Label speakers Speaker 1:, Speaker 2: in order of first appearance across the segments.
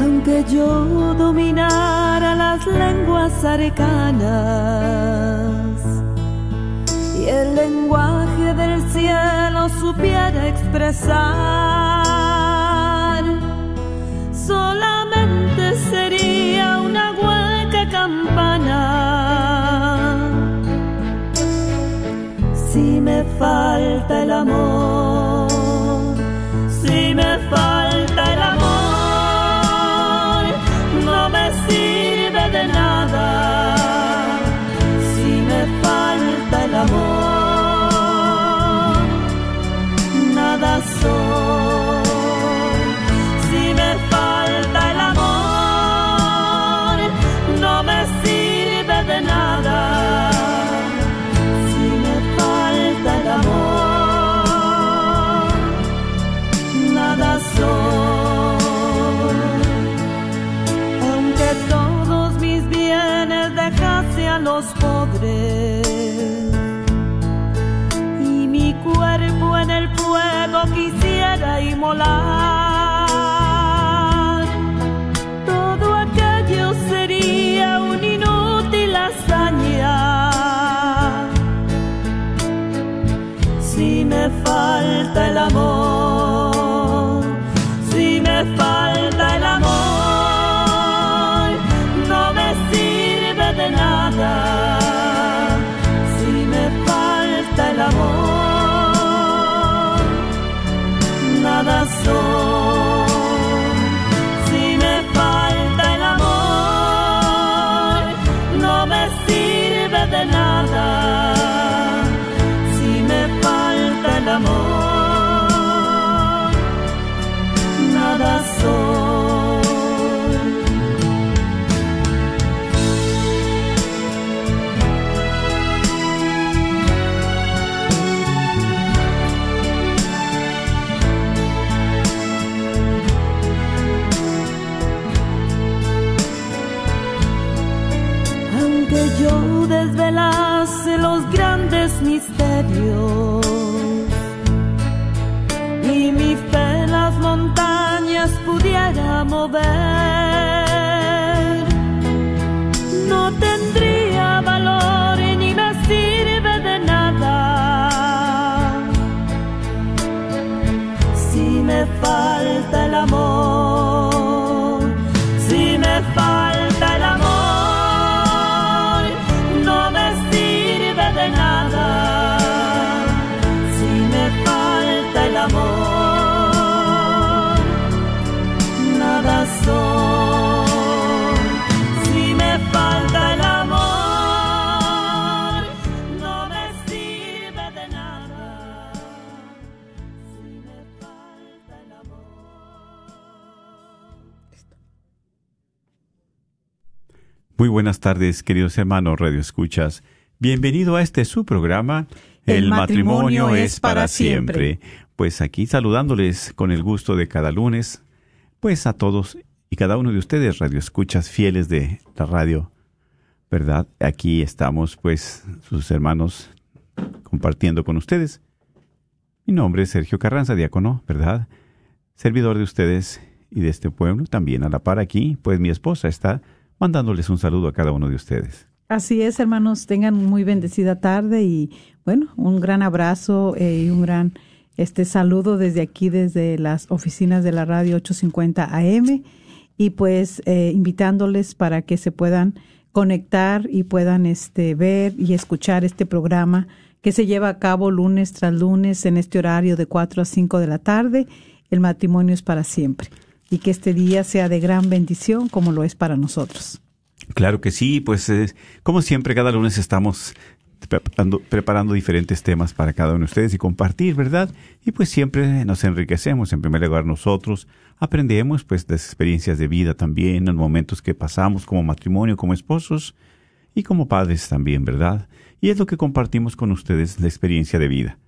Speaker 1: Aunque yo dominara las lenguas arcanas y el lenguaje del cielo supiera expresar, solamente sería una hueca campana. Falta el amor, back.
Speaker 2: Muy buenas tardes, queridos hermanos Radio Escuchas. Bienvenido a este su programa.
Speaker 3: El matrimonio es para siempre.
Speaker 2: Pues aquí saludándoles con el gusto de cada lunes, pues a todos y cada uno de ustedes, Radio Escuchas fieles de la radio, ¿verdad? Aquí estamos, pues, sus hermanos compartiendo con ustedes. Mi nombre es Sergio Carranza, diácono, ¿verdad? Servidor de ustedes y de este pueblo, también a la par aquí, pues mi esposa está mandándoles un saludo a cada uno de ustedes.
Speaker 3: Así es, hermanos, tengan muy bendecida tarde y bueno, un gran abrazo eh, y un gran este saludo desde aquí, desde las oficinas de la radio 850 AM y pues eh, invitándoles para que se puedan conectar y puedan este ver y escuchar este programa que se lleva a cabo lunes tras lunes en este horario de 4 a 5 de la tarde. El matrimonio es para siempre y que este día sea de gran bendición como lo es para nosotros.
Speaker 2: Claro que sí, pues como siempre cada lunes estamos preparando, preparando, diferentes temas para cada uno de ustedes y compartir, ¿verdad? Y pues siempre nos enriquecemos, en primer lugar nosotros, aprendemos pues de experiencias de vida también, los momentos que pasamos como matrimonio, como esposos y como padres también, ¿verdad? Y es lo que compartimos con ustedes, la experiencia de vida.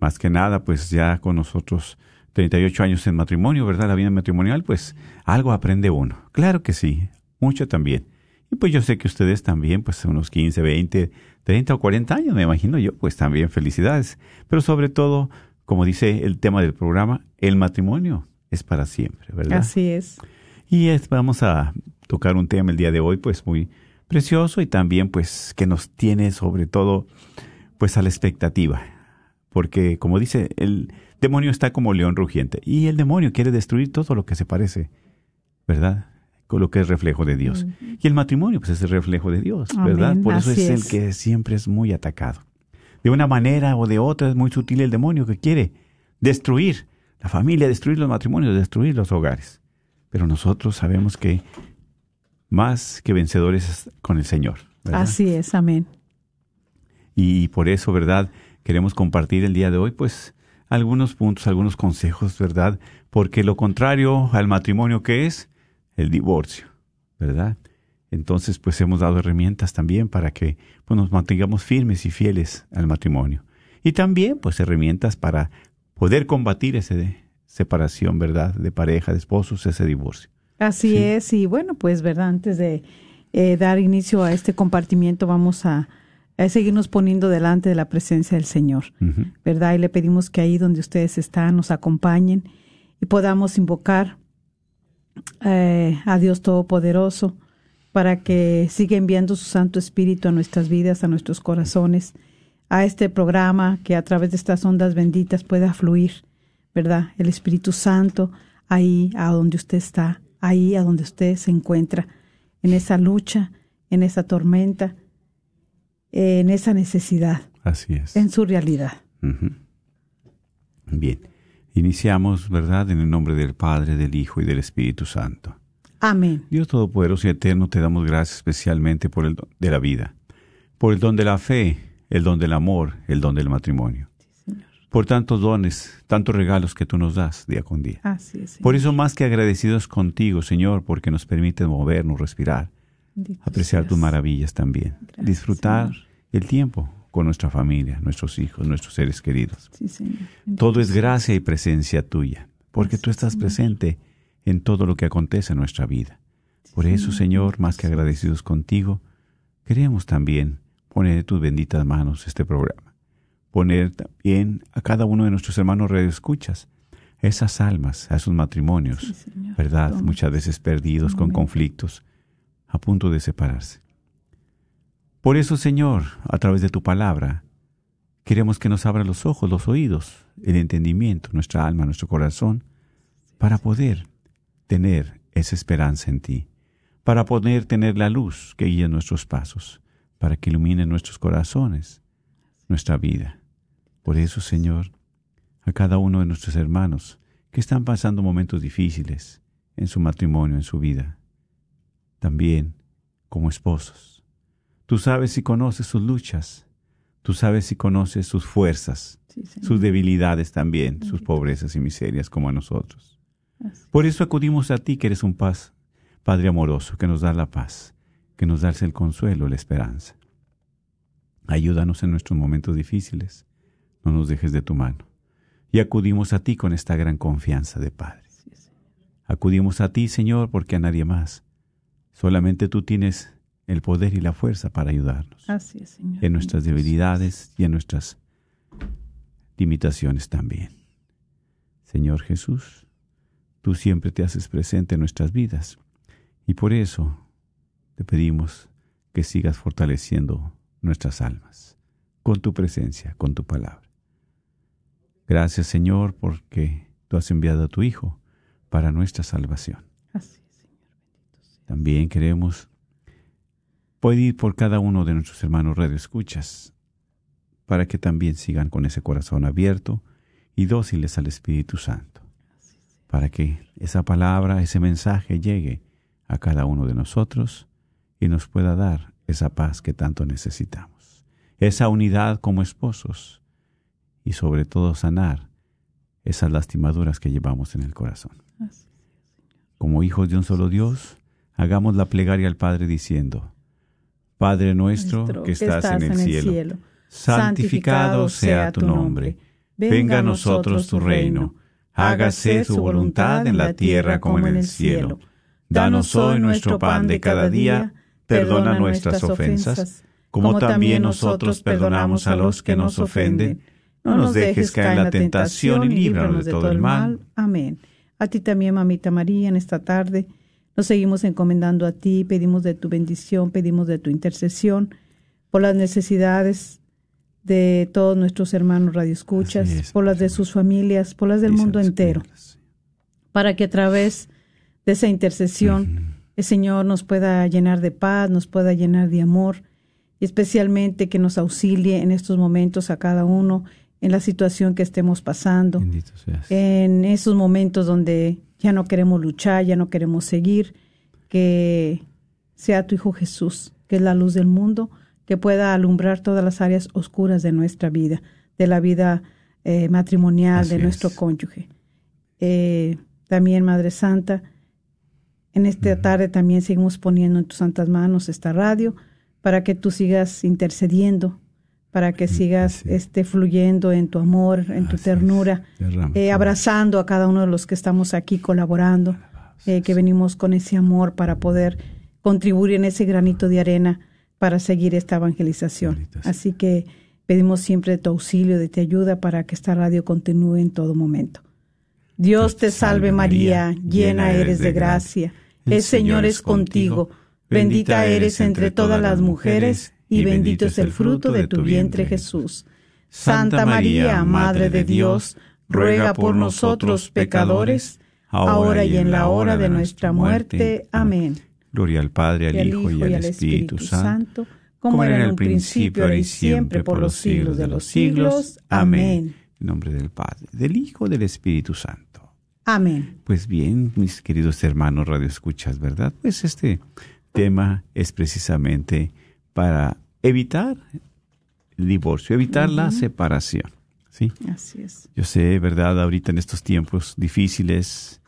Speaker 2: Más que nada, pues ya con nosotros 38 años en matrimonio, ¿verdad? La vida matrimonial, pues algo aprende uno. Claro que sí, mucho también. Y pues yo sé que ustedes también, pues unos 15, 20, 30 o 40 años, me imagino yo, pues también felicidades. Pero sobre todo, como dice el tema del programa, el matrimonio es para siempre, ¿verdad?
Speaker 3: Así es.
Speaker 2: Y es, vamos a tocar un tema el día de hoy, pues muy precioso y también pues que nos tiene sobre todo pues a la expectativa. Porque como dice, el demonio está como león rugiente y el demonio quiere destruir todo lo que se parece, ¿verdad? Con lo que es reflejo de Dios. Y el matrimonio pues es el reflejo de Dios, ¿verdad?
Speaker 3: Amén,
Speaker 2: Por eso es, el que siempre es muy atacado. De una manera o de otra es muy sutil el demonio que quiere destruir la familia, destruir los matrimonios, destruir los hogares. Pero nosotros sabemos que más que vencedores con el Señor. ¿verdad?
Speaker 3: Así es, amén.
Speaker 2: Y por eso, ¿verdad? Queremos compartir el día de hoy, pues, algunos puntos, algunos consejos, ¿verdad? Porque lo contrario al matrimonio que es el divorcio, ¿verdad? Entonces, pues hemos dado herramientas también para que pues, nos mantengamos firmes y fieles al matrimonio. Y también, pues, herramientas para poder combatir esa separación, ¿verdad? De pareja, de esposos, ese divorcio.
Speaker 3: Así
Speaker 2: Sí.
Speaker 3: es, y bueno, pues, ¿verdad? Antes de eh, dar inicio a este compartimiento, vamos a, a seguirnos poniendo delante de la presencia del Señor. ¿verdad? Y le pedimos que ahí donde ustedes están nos acompañen y podamos invocar eh, a Dios Todopoderoso para que siga enviando su Santo Espíritu a nuestras vidas, a nuestros corazones, a este programa que a través de estas ondas benditas pueda fluir, ¿verdad? El Espíritu Santo ahí a donde usted está, ahí a donde usted se encuentra, en esa lucha, en esa tormenta, en esa necesidad,
Speaker 2: Así es.
Speaker 3: en su realidad.
Speaker 2: Bien. Iniciamos, ¿verdad? En el nombre del Padre, del Hijo y del Espíritu Santo.
Speaker 3: Amén.
Speaker 2: Dios Todopoderoso y Eterno, te damos gracias especialmente por el don de la vida, por el don de la fe, el don del amor, el don del matrimonio. Por tantos dones, tantos regalos que tú nos das día con día.
Speaker 3: Así es.
Speaker 2: Por eso más que agradecidos contigo, Señor, porque nos permite movernos, respirar, apreciar tus maravillas también,
Speaker 3: Gracias,
Speaker 2: disfrutar
Speaker 3: Señor.
Speaker 2: el tiempo con nuestra familia, nuestros hijos, nuestros seres queridos.
Speaker 3: Sí, Señor.
Speaker 2: Todo es gracia y presencia tuya, porque tú estás presente en todo lo que acontece en nuestra vida. Por eso, Señor, más que agradecidos contigo, queremos también poner en tus benditas manos este programa. Poner también a cada uno de nuestros hermanos radioescuchas esas almas, a sus matrimonios,
Speaker 3: Sí.
Speaker 2: ¿verdad?
Speaker 3: Toma.
Speaker 2: Muchas veces perdidos con conflictos, a punto de separarse. Por eso, Señor, a través de tu palabra, queremos que nos abra los ojos, los oídos, el entendimiento, nuestra alma, nuestro corazón, para poder tener esa esperanza en ti, para poder tener la luz que guía nuestros pasos, para que ilumine nuestros corazones, nuestra vida. Por eso, Señor, a cada uno de nuestros hermanos que están pasando momentos difíciles en su matrimonio, en su vida, también como esposos. Tú sabes y conoces sus luchas, tú sabes y conoces sus fuerzas,
Speaker 3: Sí,
Speaker 2: sus debilidades también, sus pobrezas y miserias como a nosotros.
Speaker 3: Así.
Speaker 2: Por eso acudimos a ti, que eres un paz, Padre amoroso, que nos da la paz, que nos das el consuelo, la esperanza. Ayúdanos en nuestros momentos difíciles, no nos dejes de tu mano. Y acudimos a ti con esta gran confianza de Padre. Acudimos a ti, Señor, porque a nadie más. Solamente tú tienes el poder y la fuerza para ayudarnos
Speaker 3: Así es, Señor.
Speaker 2: en nuestras debilidades y en nuestras limitaciones también. Señor Jesús, tú siempre te haces presente en nuestras vidas. Y por eso te pedimos que sigas fortaleciendo nuestras almas con tu presencia, con tu palabra. Gracias Señor porque tú has enviado a tu Hijo para nuestra salvación.
Speaker 3: Así.
Speaker 2: También queremos pedir por cada uno de nuestros hermanos radioescuchas para que también sigan con ese corazón abierto y dóciles al Espíritu Santo, para que esa palabra, ese mensaje llegue a cada uno de nosotros y nos pueda dar esa paz que tanto necesitamos, esa unidad como esposos y sobre todo sanar esas lastimaduras que llevamos en el corazón. Como hijos de un solo Dios, hagamos la plegaria al Padre diciendo, Padre nuestro, que estás, en el cielo, santificado sea tu nombre, venga a nosotros tu reino, hágase tu voluntad en la tierra como en el cielo. Danos hoy nuestro pan de cada día, perdona nuestras ofensas, como también nosotros perdonamos a los que nos ofenden. No nos dejes caer en la tentación y líbranos de todo el mal.
Speaker 3: Amén. A ti también, mamita María, en esta tarde nos seguimos encomendando a ti, pedimos de tu bendición, pedimos de tu intercesión por las necesidades de todos nuestros hermanos radioescuchas,
Speaker 2: es,
Speaker 3: por las de sus familias, por las del mundo entero, para que a través de esa intercesión el Señor nos pueda llenar de paz, nos pueda llenar de amor, y especialmente que nos auxilie en estos momentos a cada uno en la situación que estemos pasando, en esos momentos donde ya no queremos luchar, ya no queremos seguir, que sea tu Hijo Jesús, que es la luz del mundo, que pueda alumbrar todas las áreas oscuras de nuestra vida, de la vida eh, matrimonial,
Speaker 2: Así
Speaker 3: de nuestro
Speaker 2: es.
Speaker 3: cónyuge. Eh, también, Madre Santa, en esta tarde también seguimos poniendo en tus santas manos esta radio para que tú sigas intercediendo, para que sigas
Speaker 2: es.
Speaker 3: este, fluyendo en tu amor, en tu ternura, eh, abrazando a cada uno de los que estamos aquí colaborando, eh, que venimos con ese amor para poder contribuir en ese granito de arena para seguir esta evangelización. Así que pedimos siempre tu auxilio, de tu ayuda para que esta radio continúe en todo momento. Dios te salve María, llena eres de gracia. El Señor es contigo. Bendita eres entre todas las mujeres y bendito es el fruto de tu vientre Jesús. Santa María, Madre de Dios, ruega por nosotros pecadores, ahora y en la hora de nuestra muerte. Amén.
Speaker 2: Gloria al Padre, al Hijo y al Espíritu Santo,
Speaker 3: como era en un principio, ahora y siempre, por los siglos de los siglos. Amén.
Speaker 2: En nombre del Padre, del Hijo y del Espíritu Santo.
Speaker 3: Amén.
Speaker 2: Pues bien, mis queridos hermanos radioescuchas, ¿verdad? Pues este tema es precisamente para evitar el divorcio, evitar la separación, ¿sí?
Speaker 3: Así es.
Speaker 2: Yo sé, ¿verdad? Ahorita en estos tiempos difíciles,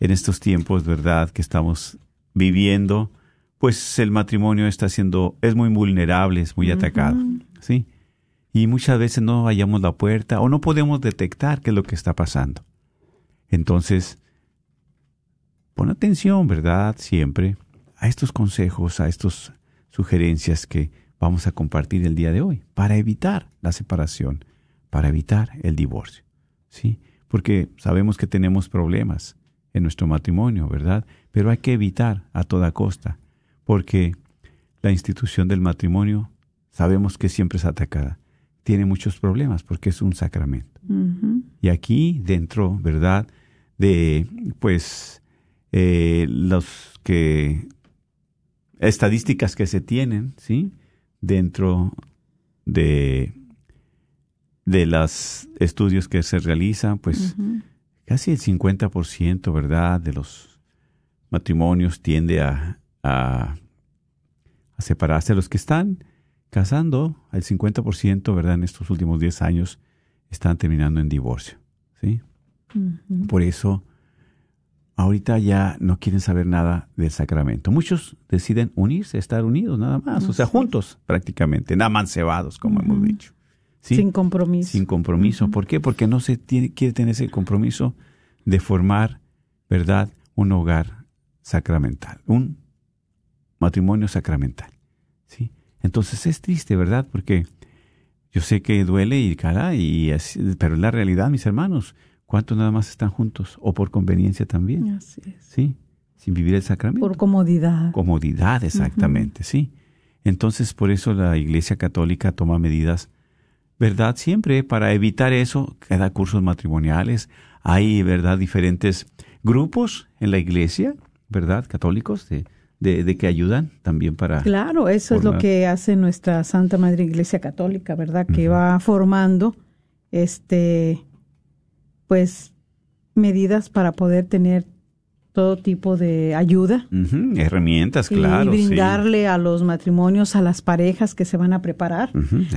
Speaker 2: en estos tiempos, ¿verdad? Que estamos viviendo, pues el matrimonio está siendo, es muy vulnerable, es muy atacado, ¿sí? Y muchas veces no hallamos la puerta o no podemos detectar qué es lo que está pasando. Entonces, pon atención, ¿verdad? Siempre a estos consejos, a estas sugerencias que vamos a compartir el día de hoy para evitar la separación, para evitar el divorcio, ¿sí? Porque sabemos que tenemos problemas en nuestro matrimonio, ¿verdad? Pero hay que evitar a toda costa, porque la institución del matrimonio sabemos que siempre es atacada. Tiene muchos problemas porque es un sacramento. Y aquí dentro, ¿verdad? De, pues, eh, los que, estadísticas que se tienen, ¿sí? Dentro de, de los estudios que se realizan, pues, casi el 50%, ¿verdad? De los matrimonios tiende a, a, a separarse. Los que están casando, el 50%, ¿verdad? En estos últimos 10 años, están terminando en divorcio, ¿sí? Por eso, ahorita ya no quieren saber nada del sacramento. Muchos deciden unirse, estar unidos nada más, o sea, juntos prácticamente, nada más cebados, como hemos dicho. ¿sí?
Speaker 3: Sin compromiso.
Speaker 2: Sin compromiso. ¿Por qué? Porque no se tiene, quiere tener ese compromiso de formar, ¿verdad?, un hogar sacramental, un matrimonio sacramental. ¿sí? Entonces es triste, ¿verdad? Porque yo sé que duele y cara, y así- pero es la realidad, mis hermanos. ¿Cuántos nada más están juntos? O por conveniencia también,
Speaker 3: Así es.
Speaker 2: ¿sí? Sin vivir el sacramento.
Speaker 3: Por comodidad.
Speaker 2: Comodidad, exactamente, sí. Entonces, por eso la Iglesia Católica toma medidas, ¿verdad? Siempre para evitar eso, cada cursos matrimoniales. Hay, ¿verdad? Diferentes grupos en la Iglesia, ¿verdad? Católicos, de, de, de que ayudan también para...
Speaker 3: Claro, eso es lo que hace nuestra Santa Madre Iglesia Católica, ¿verdad? Que va formando, este, pues, medidas para poder tener todo tipo de ayuda
Speaker 2: herramientas, claro.
Speaker 3: y
Speaker 2: sí.
Speaker 3: brindarle a los matrimonios, a las parejas que se van a preparar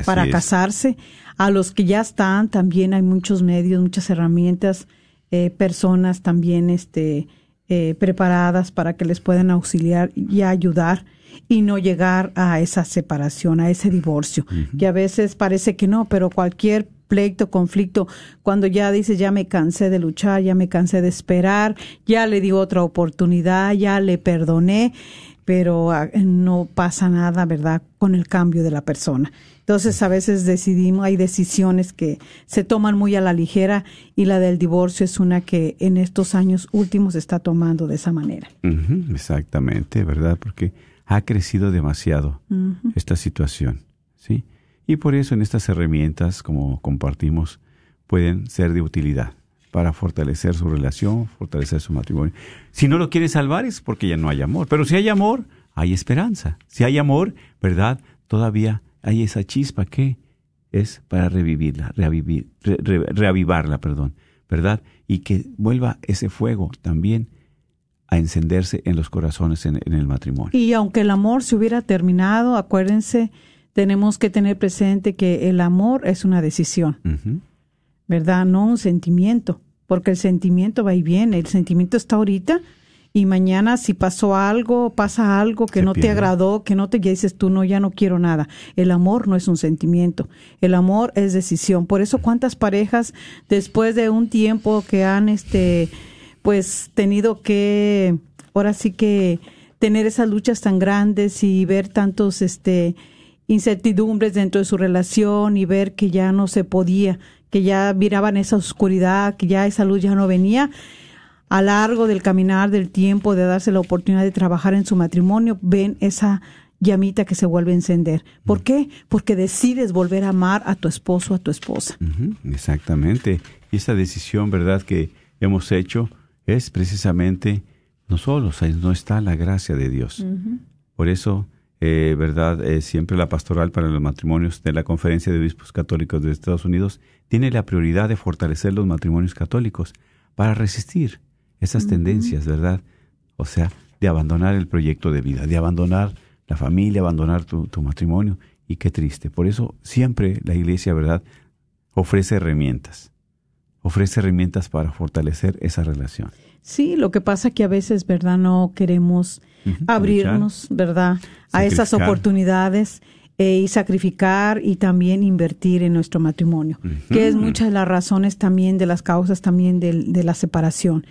Speaker 3: para
Speaker 2: es.
Speaker 3: casarse, a los que ya están, también hay muchos medios, muchas herramientas, eh, personas también este, eh, preparadas para que les puedan auxiliar y ayudar y no llegar a esa separación, a ese divorcio, que a veces parece que no, pero cualquier pleito, conflicto, cuando ya dices, ya me cansé de luchar, ya me cansé de esperar, ya le di otra oportunidad, ya le perdoné, pero ah, no pasa nada, ¿verdad?, con el cambio de la persona. Entonces, a veces decidimos, hay decisiones que se toman muy a la ligera y la del divorcio es una que en estos años últimos se está tomando de esa manera.
Speaker 2: Exactamente, ¿verdad? Porque ha crecido demasiado esta situación, ¿sí? Y por eso en estas herramientas, como compartimos, pueden ser de utilidad para fortalecer su relación, fortalecer su matrimonio. Si no lo quiere salvar es porque ya no hay amor, pero si hay amor, hay esperanza. Si hay amor, ¿verdad? Todavía hay esa chispa que es para revivirla, reavivir, re- re- reavivarla, perdón, ¿verdad? Y que vuelva ese fuego también a encenderse en los corazones en, en el matrimonio.
Speaker 3: Y aunque el amor se hubiera terminado, acuérdense, tenemos que tener presente que el amor es una decisión. ¿verdad? No un sentimiento, porque el sentimiento va y viene, el sentimiento está ahorita y mañana si pasó algo, pasa algo que
Speaker 2: Se
Speaker 3: no te agradó, que no te ya dices tú no ya no quiero nada. El amor no es un sentimiento, el amor es decisión. Por eso cuántas parejas después de un tiempo que han este pues tenido que ahora sí que tener esas luchas tan grandes y ver tantos este incertidumbres dentro de su relación y ver que ya no se podía, que ya miraban esa oscuridad, que ya esa luz ya no venía, a largo del caminar del tiempo, de darse la oportunidad de trabajar en su matrimonio, ven esa llamita que se vuelve a encender. ¿Por qué? Porque decides volver a amar a tu esposo, a tu esposa.
Speaker 2: Exactamente. Y esta decisión, ¿verdad?, que hemos hecho es precisamente no solos, ahí no está la gracia de Dios. Por eso, eh, ¿verdad?, Eh, siempre la pastoral para los matrimonios de la Conferencia de Obispos Católicos de Estados Unidos tiene la prioridad de fortalecer los matrimonios católicos para resistir esas tendencias, ¿verdad? O sea, de abandonar el proyecto de vida, de abandonar la familia, abandonar tu, tu matrimonio. Y qué triste. Por eso siempre la iglesia, ¿verdad?, ofrece herramientas. Ofrece herramientas para fortalecer esa relación.
Speaker 3: Sí, lo que pasa que a veces, ¿verdad? No queremos abrirnos, ¿verdad? A esas oportunidades eh, y sacrificar y también invertir en nuestro matrimonio, que es muchas de las razones también de las causas también del- de, la separación.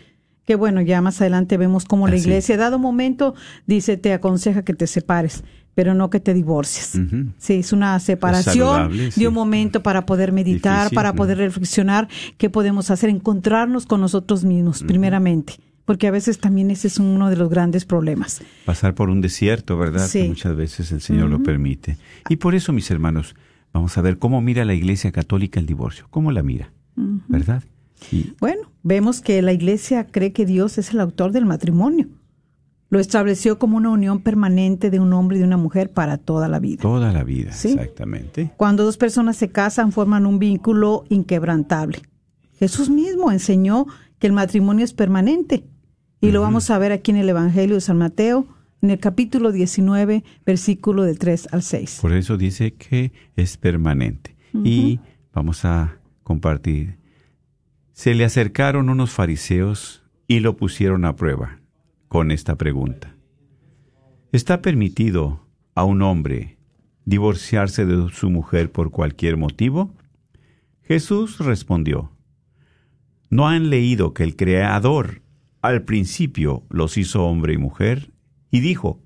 Speaker 3: Que bueno, ya más adelante vemos cómo la
Speaker 2: Así.
Speaker 3: iglesia, dado momento, dice, te aconseja que te separes, pero no que te divorcies.
Speaker 2: Ujú.
Speaker 3: Sí, es una separación
Speaker 2: saludable, sí.
Speaker 3: de un momento para poder meditar,
Speaker 2: Difícil,
Speaker 3: para
Speaker 2: ¿no?
Speaker 3: poder reflexionar qué podemos hacer, encontrarnos con nosotros mismos, primeramente, porque a veces también ese es uno de los grandes problemas.
Speaker 2: Pasar por un desierto, ¿verdad?
Speaker 3: Sí.
Speaker 2: Que muchas veces el Señor lo permite. Y por eso, mis hermanos, vamos a ver cómo mira la Iglesia Católica el divorcio. ¿Cómo la mira? ¿Verdad?
Speaker 3: Bueno, vemos que la iglesia cree que Dios es el autor del matrimonio. Lo estableció como una unión permanente de un hombre y de una mujer para toda la vida.
Speaker 2: toda la vida,
Speaker 3: Sí.
Speaker 2: exactamente.
Speaker 3: Cuando dos personas se casan, forman un vínculo inquebrantable. Jesús mismo enseñó que el matrimonio es permanente. Y lo vamos a ver aquí en el Evangelio de San Mateo, en el capítulo 19, versículo de 3 al 6.
Speaker 2: Por eso dice que es permanente. Y vamos a compartir. Se le acercaron unos fariseos y lo pusieron a prueba con esta pregunta. ¿Está permitido a un hombre divorciarse de su mujer por cualquier motivo? Jesús respondió, ¿no han leído que el Creador al principio los hizo hombre y mujer? Y dijo,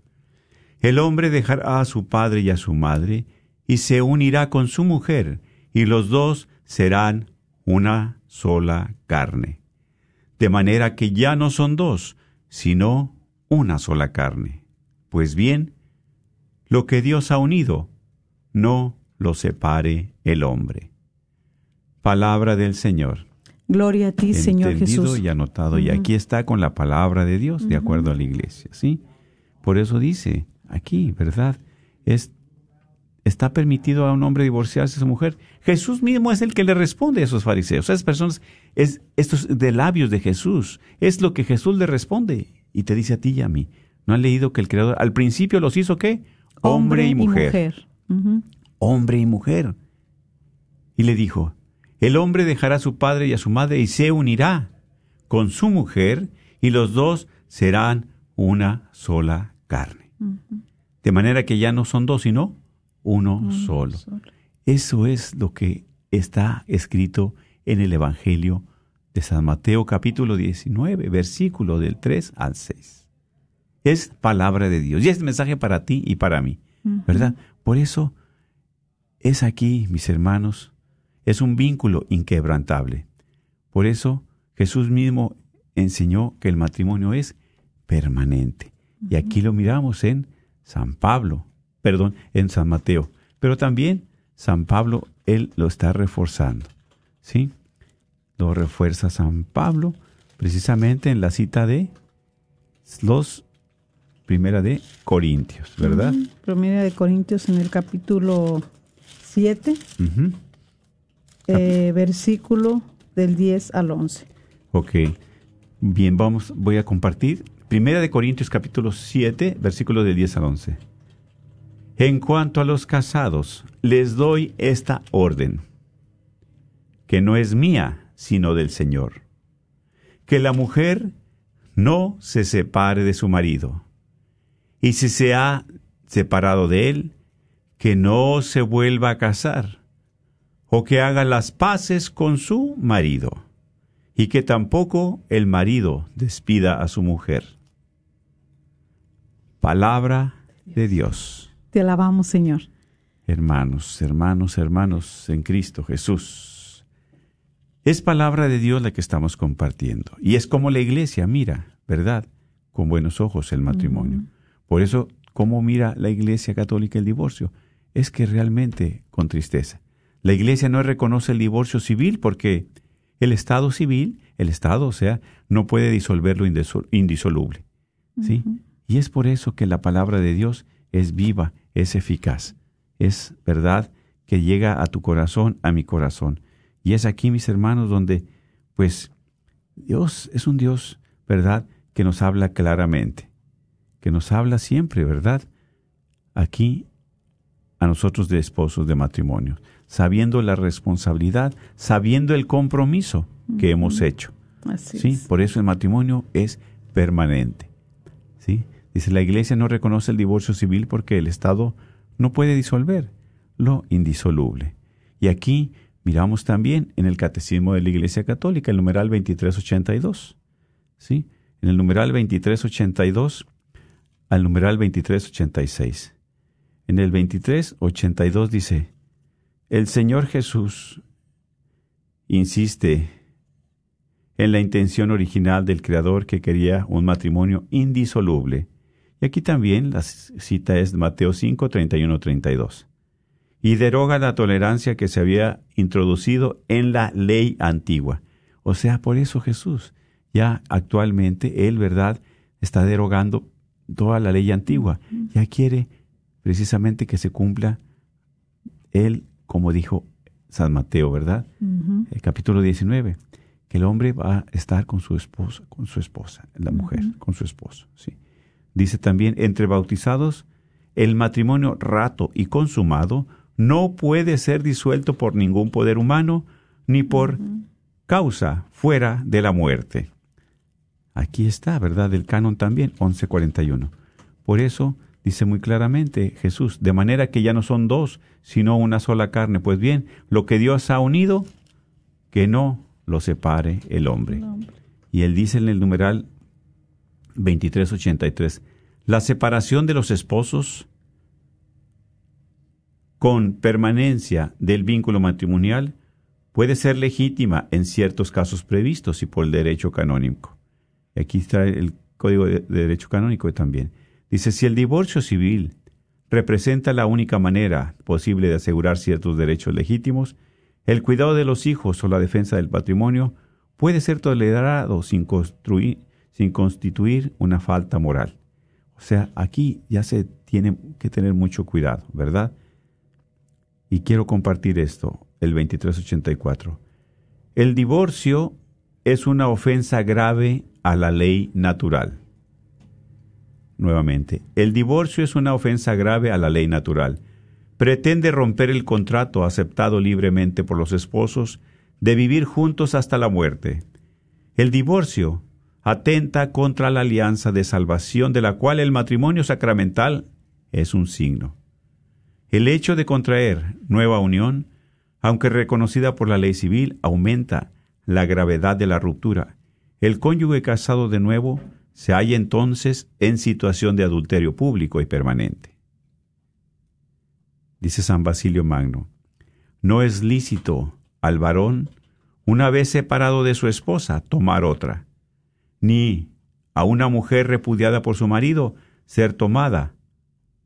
Speaker 2: el hombre dejará a su padre y a su madre, y se unirá con su mujer, y los dos serán una sola carne. De manera que ya no son dos, sino una sola carne. Pues bien, lo que Dios ha unido, no lo separe el hombre. Palabra del Señor.
Speaker 3: Gloria a ti, Señor Jesús.
Speaker 2: y anotado. Y aquí está con la palabra de Dios, de acuerdo a la iglesia, ¿sí? Por eso dice aquí, ¿verdad? Es, está permitido a un hombre divorciarse de su mujer. Jesús mismo es el que le responde a esos fariseos. Esas personas, es, esto es de labios de Jesús. Es lo que Jesús le responde y te dice a ti y a mí. ¿No han leído que el Creador al principio los hizo qué? Hombre, y mujer.
Speaker 3: Ujú.
Speaker 2: Hombre y mujer. Y le dijo, el hombre dejará a su padre y a su madre y se unirá con su mujer y los dos serán una sola carne. De manera que ya no son dos, sino uno solo. Eso es lo que está escrito en el Evangelio de San Mateo capítulo 19, versículo del 3 al 6. Es palabra de Dios y es mensaje para ti y para mí, ¿verdad? Por eso es aquí, mis hermanos, es un vínculo inquebrantable. Por eso Jesús mismo enseñó que el matrimonio es permanente. Y aquí lo miramos en San Pablo, perdón, en San Mateo. Pero también San Pablo, él lo está reforzando. ¿Sí? Lo refuerza San Pablo precisamente en la cita de los primera de Corintios, ¿verdad?
Speaker 3: Primera de Corintios en el capítulo 7,
Speaker 2: Ujú.
Speaker 3: eh, versículo del 10 al 11.
Speaker 2: Ok. Bien, vamos, voy a compartir. Primera de Corintios capítulo 7, versículo de 10 al 11. En cuanto a los casados, les doy esta orden, que no es mía, sino del Señor. Que la mujer no se separe de su marido. Y si se ha separado de él, que no se vuelva a casar, o que haga las paces con su marido y que tampoco el marido despida a su mujer. Palabra de Dios.
Speaker 3: Te alabamos, Señor.
Speaker 2: Hermanos, hermanos, hermanos en Cristo Jesús. Es palabra de Dios la que estamos compartiendo. Y es como la iglesia mira, ¿verdad? Con buenos ojos el matrimonio. Por eso, ¿cómo mira la iglesia católica el divorcio? Es que realmente con tristeza. La iglesia no reconoce el divorcio civil porque el Estado civil, el Estado, o sea, no puede disolver lo indisol- indisoluble. ¿Sí? Y es por eso que la palabra de Dios es viva, es eficaz. Es verdad que llega a tu corazón, a mi corazón. Y es aquí, mis hermanos, donde, pues, Dios es un Dios, ¿verdad?, que nos habla claramente, que nos habla siempre, ¿verdad? Aquí, a nosotros de esposos de matrimonio, sabiendo la responsabilidad, sabiendo el compromiso que hemos hecho.
Speaker 3: Así
Speaker 2: ¿sí?
Speaker 3: es.
Speaker 2: Por eso el matrimonio es permanente. ¿sí? Dice, la iglesia no reconoce el divorcio civil porque el Estado no puede disolver lo indisoluble. Y aquí miramos también en el Catecismo de la Iglesia Católica, el numeral 2382. ¿sí? En el numeral 2382 al numeral 2386. En el 2382 dice, el Señor Jesús insiste en la intención original del Creador que quería un matrimonio indisoluble. Y aquí también la cita es Mateo 5, 31, 32. Y deroga la tolerancia que se había introducido en la ley antigua. O sea, por eso Jesús ya actualmente, Él, ¿verdad?, está derogando toda la ley antigua. Ya quiere precisamente que se cumpla Él, como dijo San Mateo, ¿verdad? El capítulo 19, que el hombre va a estar con su esposa, con su esposa, la mujer, con su esposo, sí. Dice también, entre bautizados, el matrimonio rato y consumado no puede ser disuelto por ningún poder humano ni por causa fuera de la muerte. Aquí está, ¿verdad? El canon también, 1141. Por eso dice muy claramente Jesús, de manera que ya no son dos, sino una sola carne. Pues bien, lo que Dios ha unido, que no lo separe el hombre. Y él dice en el numeral 2383, la separación de los esposos con permanencia del vínculo matrimonial puede ser legítima en ciertos casos previstos y por el derecho canónico. Aquí está el Código de Derecho Canónico también. Dice, si el divorcio civil representa la única manera posible de asegurar ciertos derechos legítimos, el cuidado de los hijos o la defensa del patrimonio puede ser tolerado sin, construir, sin constituir una falta moral. O sea, aquí ya se tiene que tener mucho cuidado, ¿verdad? Y quiero compartir esto, el 2384. El divorcio es una ofensa grave a la ley natural. Nuevamente, el divorcio es una ofensa grave a la ley natural. Pretende romper el contrato aceptado libremente por los esposos de vivir juntos hasta la muerte. El divorcio atenta contra la alianza de salvación de la cual el matrimonio sacramental es un signo. El hecho de contraer nueva unión, aunque reconocida por la ley civil, aumenta la gravedad de la ruptura. El cónyuge casado de nuevo se halla entonces en situación de adulterio público y permanente. Dice San Basilio Magno, no es lícito al varón, una vez separado de su esposa, tomar otra, ni a una mujer repudiada por su marido ser tomada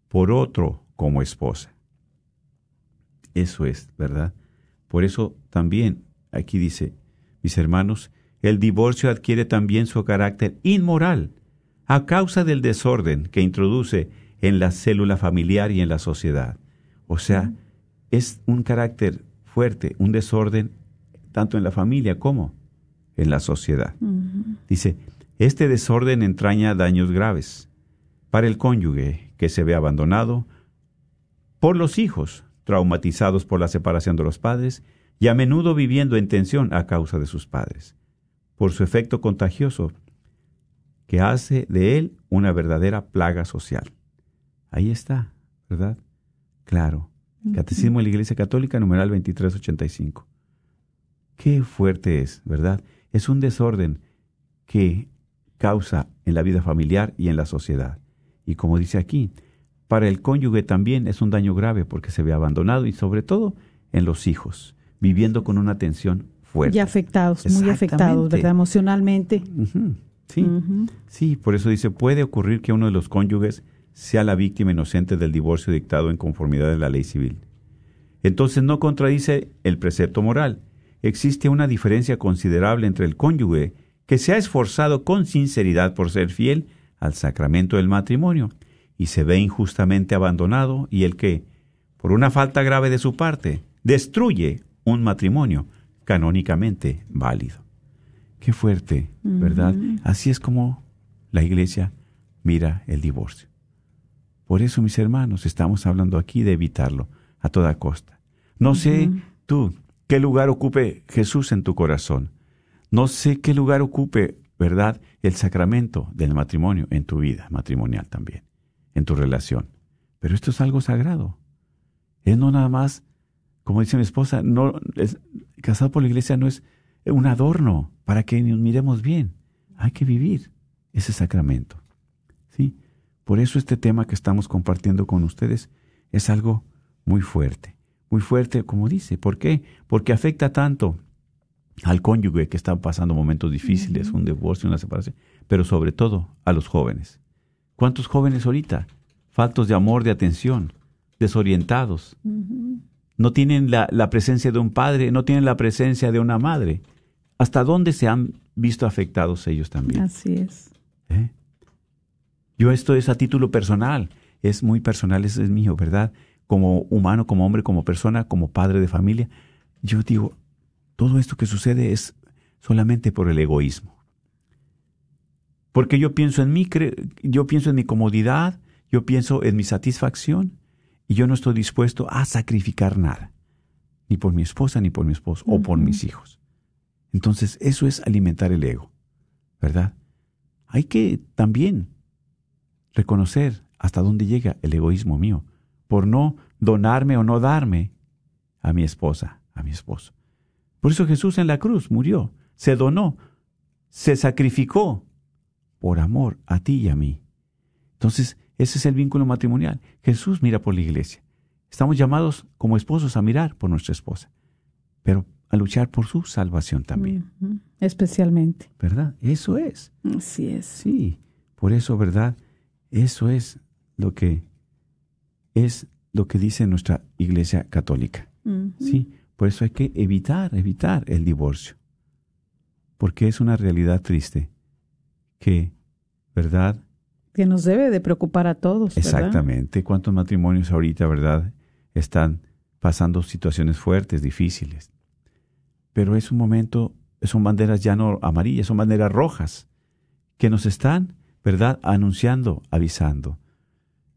Speaker 2: por otro como esposa. Eso es, ¿verdad? Por eso también aquí dice, mis hermanos, el divorcio adquiere también su carácter inmoral a causa del desorden que introduce en la célula familiar y en la sociedad. O sea, es un carácter fuerte, un desorden tanto en la familia como en la sociedad. Dice, este desorden entraña daños graves para el cónyuge que se ve abandonado, por los hijos traumatizados por la separación de los padres y a menudo viviendo en tensión a causa de sus padres por su efecto contagioso que hace de él una verdadera plaga social. Ahí está, ¿verdad? Claro. Catecismo de la Iglesia Católica, numeral 2385. Qué fuerte es, ¿verdad? Es un desorden que causa en la vida familiar y en la sociedad. Y como dice aquí, para el cónyuge también es un daño grave porque se ve abandonado y sobre todo en los hijos, viviendo con una tensión fuerte.
Speaker 3: Y afectados, muy afectados, ¿verdad? Emocionalmente.
Speaker 2: Sí, sí, por eso dice, puede ocurrir que uno de los cónyuges sea la víctima inocente del divorcio dictado en conformidad de la ley civil. Entonces no contradice el precepto moral. Existe una diferencia considerable entre el cónyuge que se ha esforzado con sinceridad por ser fiel al sacramento del matrimonio y se ve injustamente abandonado y el que, por una falta grave de su parte, destruye un matrimonio canónicamente válido. Qué fuerte, ¿verdad? Así es como la iglesia mira el divorcio. Por eso, mis hermanos, estamos hablando aquí de evitarlo a toda costa. No sé tú qué lugar ocupe Jesús en tu corazón. No sé qué lugar ocupe, ¿verdad?, el sacramento del matrimonio en tu vida matrimonial también, en tu relación. Pero esto es algo sagrado. Es no nada más como dice mi esposa, no, es, casado por la iglesia no es un adorno para que nos miremos bien. Hay que vivir ese sacramento. ¿sí? Por eso este tema que estamos compartiendo con ustedes es algo muy fuerte. Muy fuerte, como dice. ¿Por qué? Porque afecta tanto al cónyuge que está pasando momentos difíciles, un divorcio, una separación, pero sobre todo a los jóvenes. ¿Cuántos jóvenes ahorita? Faltos de amor, de atención, desorientados no tienen la, presencia de un padre, no tienen la presencia de una madre. ¿Hasta dónde se han visto afectados ellos también?
Speaker 3: Así es.
Speaker 2: ¿Eh? Yo esto es a título personal, es muy personal, es, es mío, ¿verdad? Como humano, como hombre, como persona, como padre de familia. Yo digo, todo esto que sucede es solamente por el egoísmo. Porque yo pienso en mí, yo pienso en mi comodidad, yo pienso en mi satisfacción, y yo no estoy dispuesto a sacrificar nada, ni por mi esposa, ni por mi esposo, o por mis hijos. Entonces, eso es alimentar el ego, ¿verdad? Hay que también reconocer hasta dónde llega el egoísmo mío, por no donarme o no darme a mi esposa, a mi esposo. Por eso Jesús en la cruz murió, se donó, se sacrificó por amor a ti y a mí. Entonces, ese es el vínculo matrimonial. Jesús mira por la iglesia. Estamos llamados como esposos a mirar por nuestra esposa. Pero a luchar por su salvación también.
Speaker 3: Especialmente.
Speaker 2: ¿verdad? Eso es.
Speaker 3: Así es.
Speaker 2: Sí, por eso, ¿verdad? Eso es lo que es lo que dice nuestra Iglesia Católica. Sí, por eso hay que evitar, evitar el divorcio. Porque es una realidad triste que, ¿verdad?
Speaker 3: Que nos debe de preocupar a todos. ¿verdad?
Speaker 2: Exactamente. ¿Cuántos matrimonios ahorita, verdad, están pasando situaciones fuertes, difíciles? Pero es un momento, son banderas ya no amarillas, son banderas rojas, que nos están, ¿verdad?, anunciando, avisando.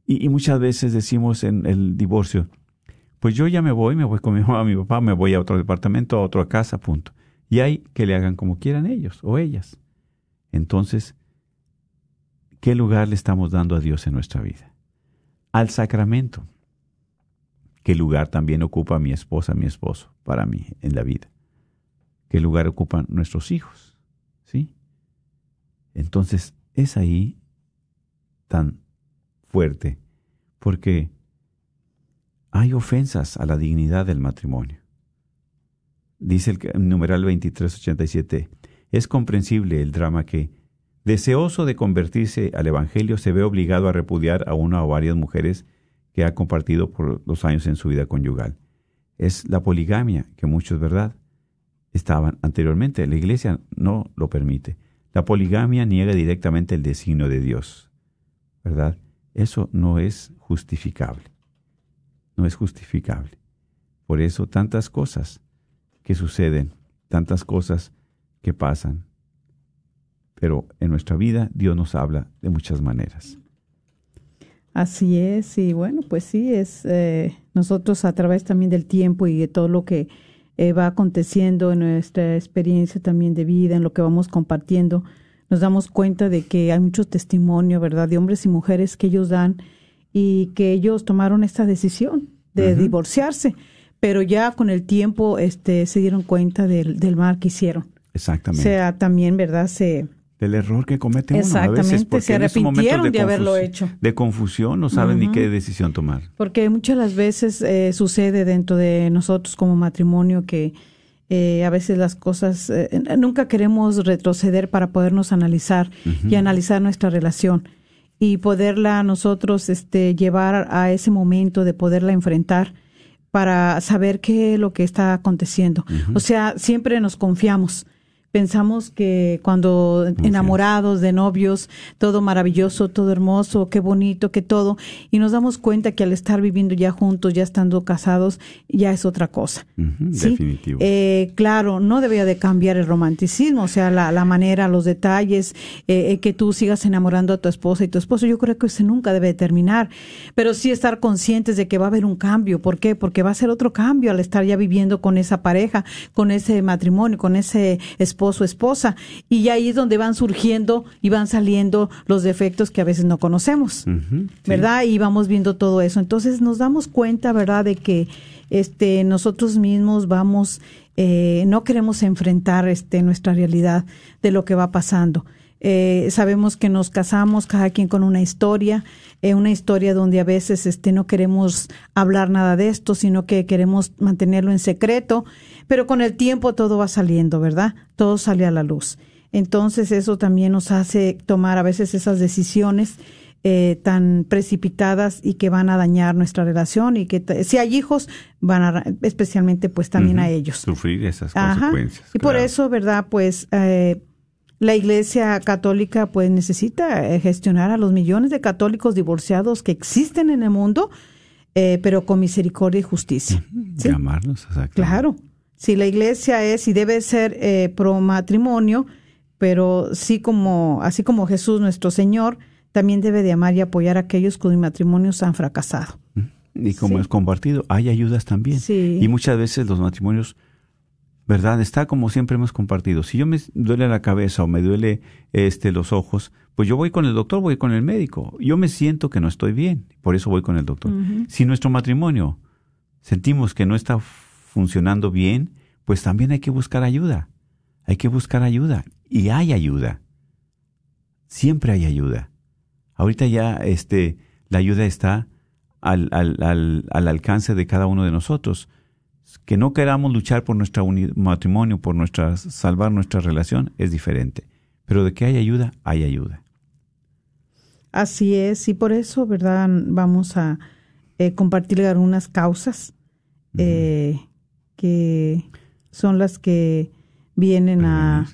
Speaker 2: Y, muchas veces decimos en el divorcio, pues yo ya me voy, me voy con mi mamá, mi papá, me voy a otro departamento, a otra casa, punto. Y hay que le hagan como quieran ellos o ellas. Entonces, ¿qué lugar le estamos dando a Dios en nuestra vida? Al sacramento. ¿Qué lugar también ocupa mi esposa, mi esposo para mí en la vida? ¿Qué lugar ocupan nuestros hijos? ¿Sí? Entonces, es ahí tan fuerte porque hay ofensas a la dignidad del matrimonio. Dice el numeral 2387, es comprensible el drama que, deseoso de convertirse al Evangelio, se ve obligado a repudiar a una o varias mujeres que ha compartido por los años en su vida conyugal. Es la poligamia, que muchos, ¿verdad?, estaban anteriormente. La Iglesia no lo permite. La poligamia niega directamente el designio de Dios, ¿verdad? Eso no es justificable. No es justificable. Por eso tantas cosas que suceden, tantas cosas que pasan. Pero en nuestra vida Dios nos habla de muchas maneras.
Speaker 3: Así es, y bueno, pues sí, es eh, nosotros a través también del tiempo y de todo lo que eh, va aconteciendo en nuestra experiencia también de vida, en lo que vamos compartiendo, nos damos cuenta de que hay mucho testimonio, ¿verdad?, de hombres y mujeres que ellos dan y que ellos tomaron esta decisión de divorciarse, pero ya con el tiempo este, se dieron cuenta del, del mal que hicieron. O
Speaker 2: Exactamente.
Speaker 3: sea, también, ¿verdad?, se...
Speaker 2: Del error que comete uno a veces.
Speaker 3: Exactamente,
Speaker 2: porque
Speaker 3: se arrepintieron de haberlo
Speaker 2: confusi-
Speaker 3: hecho.
Speaker 2: De confusión, no saben ni qué decisión tomar.
Speaker 3: Porque muchas las veces eh, sucede dentro de nosotros como matrimonio que eh, a veces las cosas, eh, nunca queremos retroceder para podernos analizar y analizar nuestra relación y poderla nosotros este, llevar a ese momento de poderla enfrentar para saber qué es lo que está aconteciendo. O sea, siempre nos confiamos. Pensamos que cuando enamorados de novios, todo maravilloso, todo hermoso, qué bonito, qué todo, y nos damos cuenta que al estar viviendo ya juntos, ya estando casados, ya es otra cosa.
Speaker 2: Definitivo.
Speaker 3: Eh, claro, no debería de cambiar el romanticismo, o sea, la, la manera, los detalles, eh, eh, que tú sigas enamorando a tu esposa y tu esposo, yo creo que ese nunca debe de terminar, pero sí estar conscientes de que va a haber un cambio. ¿Por qué? Porque va a ser otro cambio al estar ya viviendo con esa pareja, con ese matrimonio, con ese esposo, esposa, y ya ahí es donde van surgiendo y van saliendo los defectos que a veces no conocemos. ¿verdad? Y vamos viendo todo eso. Entonces nos damos cuenta, ¿verdad?, de que este nosotros mismos vamos, eh, no queremos enfrentar este nuestra realidad de lo que va pasando. Eh, sabemos que nos casamos cada quien con una historia, eh, una historia donde a veces este no queremos hablar nada de esto, sino que queremos mantenerlo en secreto, pero con el tiempo todo va saliendo, ¿verdad? Todo sale a la luz. Entonces eso también nos hace tomar a veces esas decisiones eh, tan precipitadas y que van a dañar nuestra relación y que si hay hijos van a especialmente pues también a ellos.
Speaker 2: Sufrir esas
Speaker 3: Ajá.
Speaker 2: consecuencias.
Speaker 3: Y por eso, ¿verdad? Pues eh, la Iglesia Católica pues necesita eh, gestionar a los millones de católicos divorciados que existen en el mundo, eh, pero con misericordia y justicia. ¿sí?
Speaker 2: Llamarlos, exactamente.
Speaker 3: Claro. Si la Iglesia es y debe ser eh, pro matrimonio, pero sí como así como Jesús nuestro Señor también debe de amar y apoyar a aquellos cuyos matrimonios han fracasado.
Speaker 2: Y como
Speaker 3: Sí.
Speaker 2: es compartido, hay ayudas también.
Speaker 3: Sí.
Speaker 2: Y muchas veces los matrimonios, ¿verdad? Está como siempre hemos compartido. Si yo me duele la cabeza o me duele este los ojos, pues yo voy con el doctor, voy con el médico. Yo me siento que no estoy bien, por eso voy con el doctor. Si nuestro matrimonio sentimos que no está funcionando bien, pues también hay que buscar ayuda. Hay que buscar ayuda. Y hay ayuda. Siempre hay ayuda. Ahorita ya este, la ayuda está al, al, al, al alcance de cada uno de nosotros. Que no queramos luchar por nuestro matrimonio, por nuestra, salvar nuestra relación, es diferente. Pero de que hay ayuda, hay ayuda.
Speaker 3: Así es, y por eso, ¿verdad? Vamos a eh, compartir algunas causas eh, que son las que vienen a,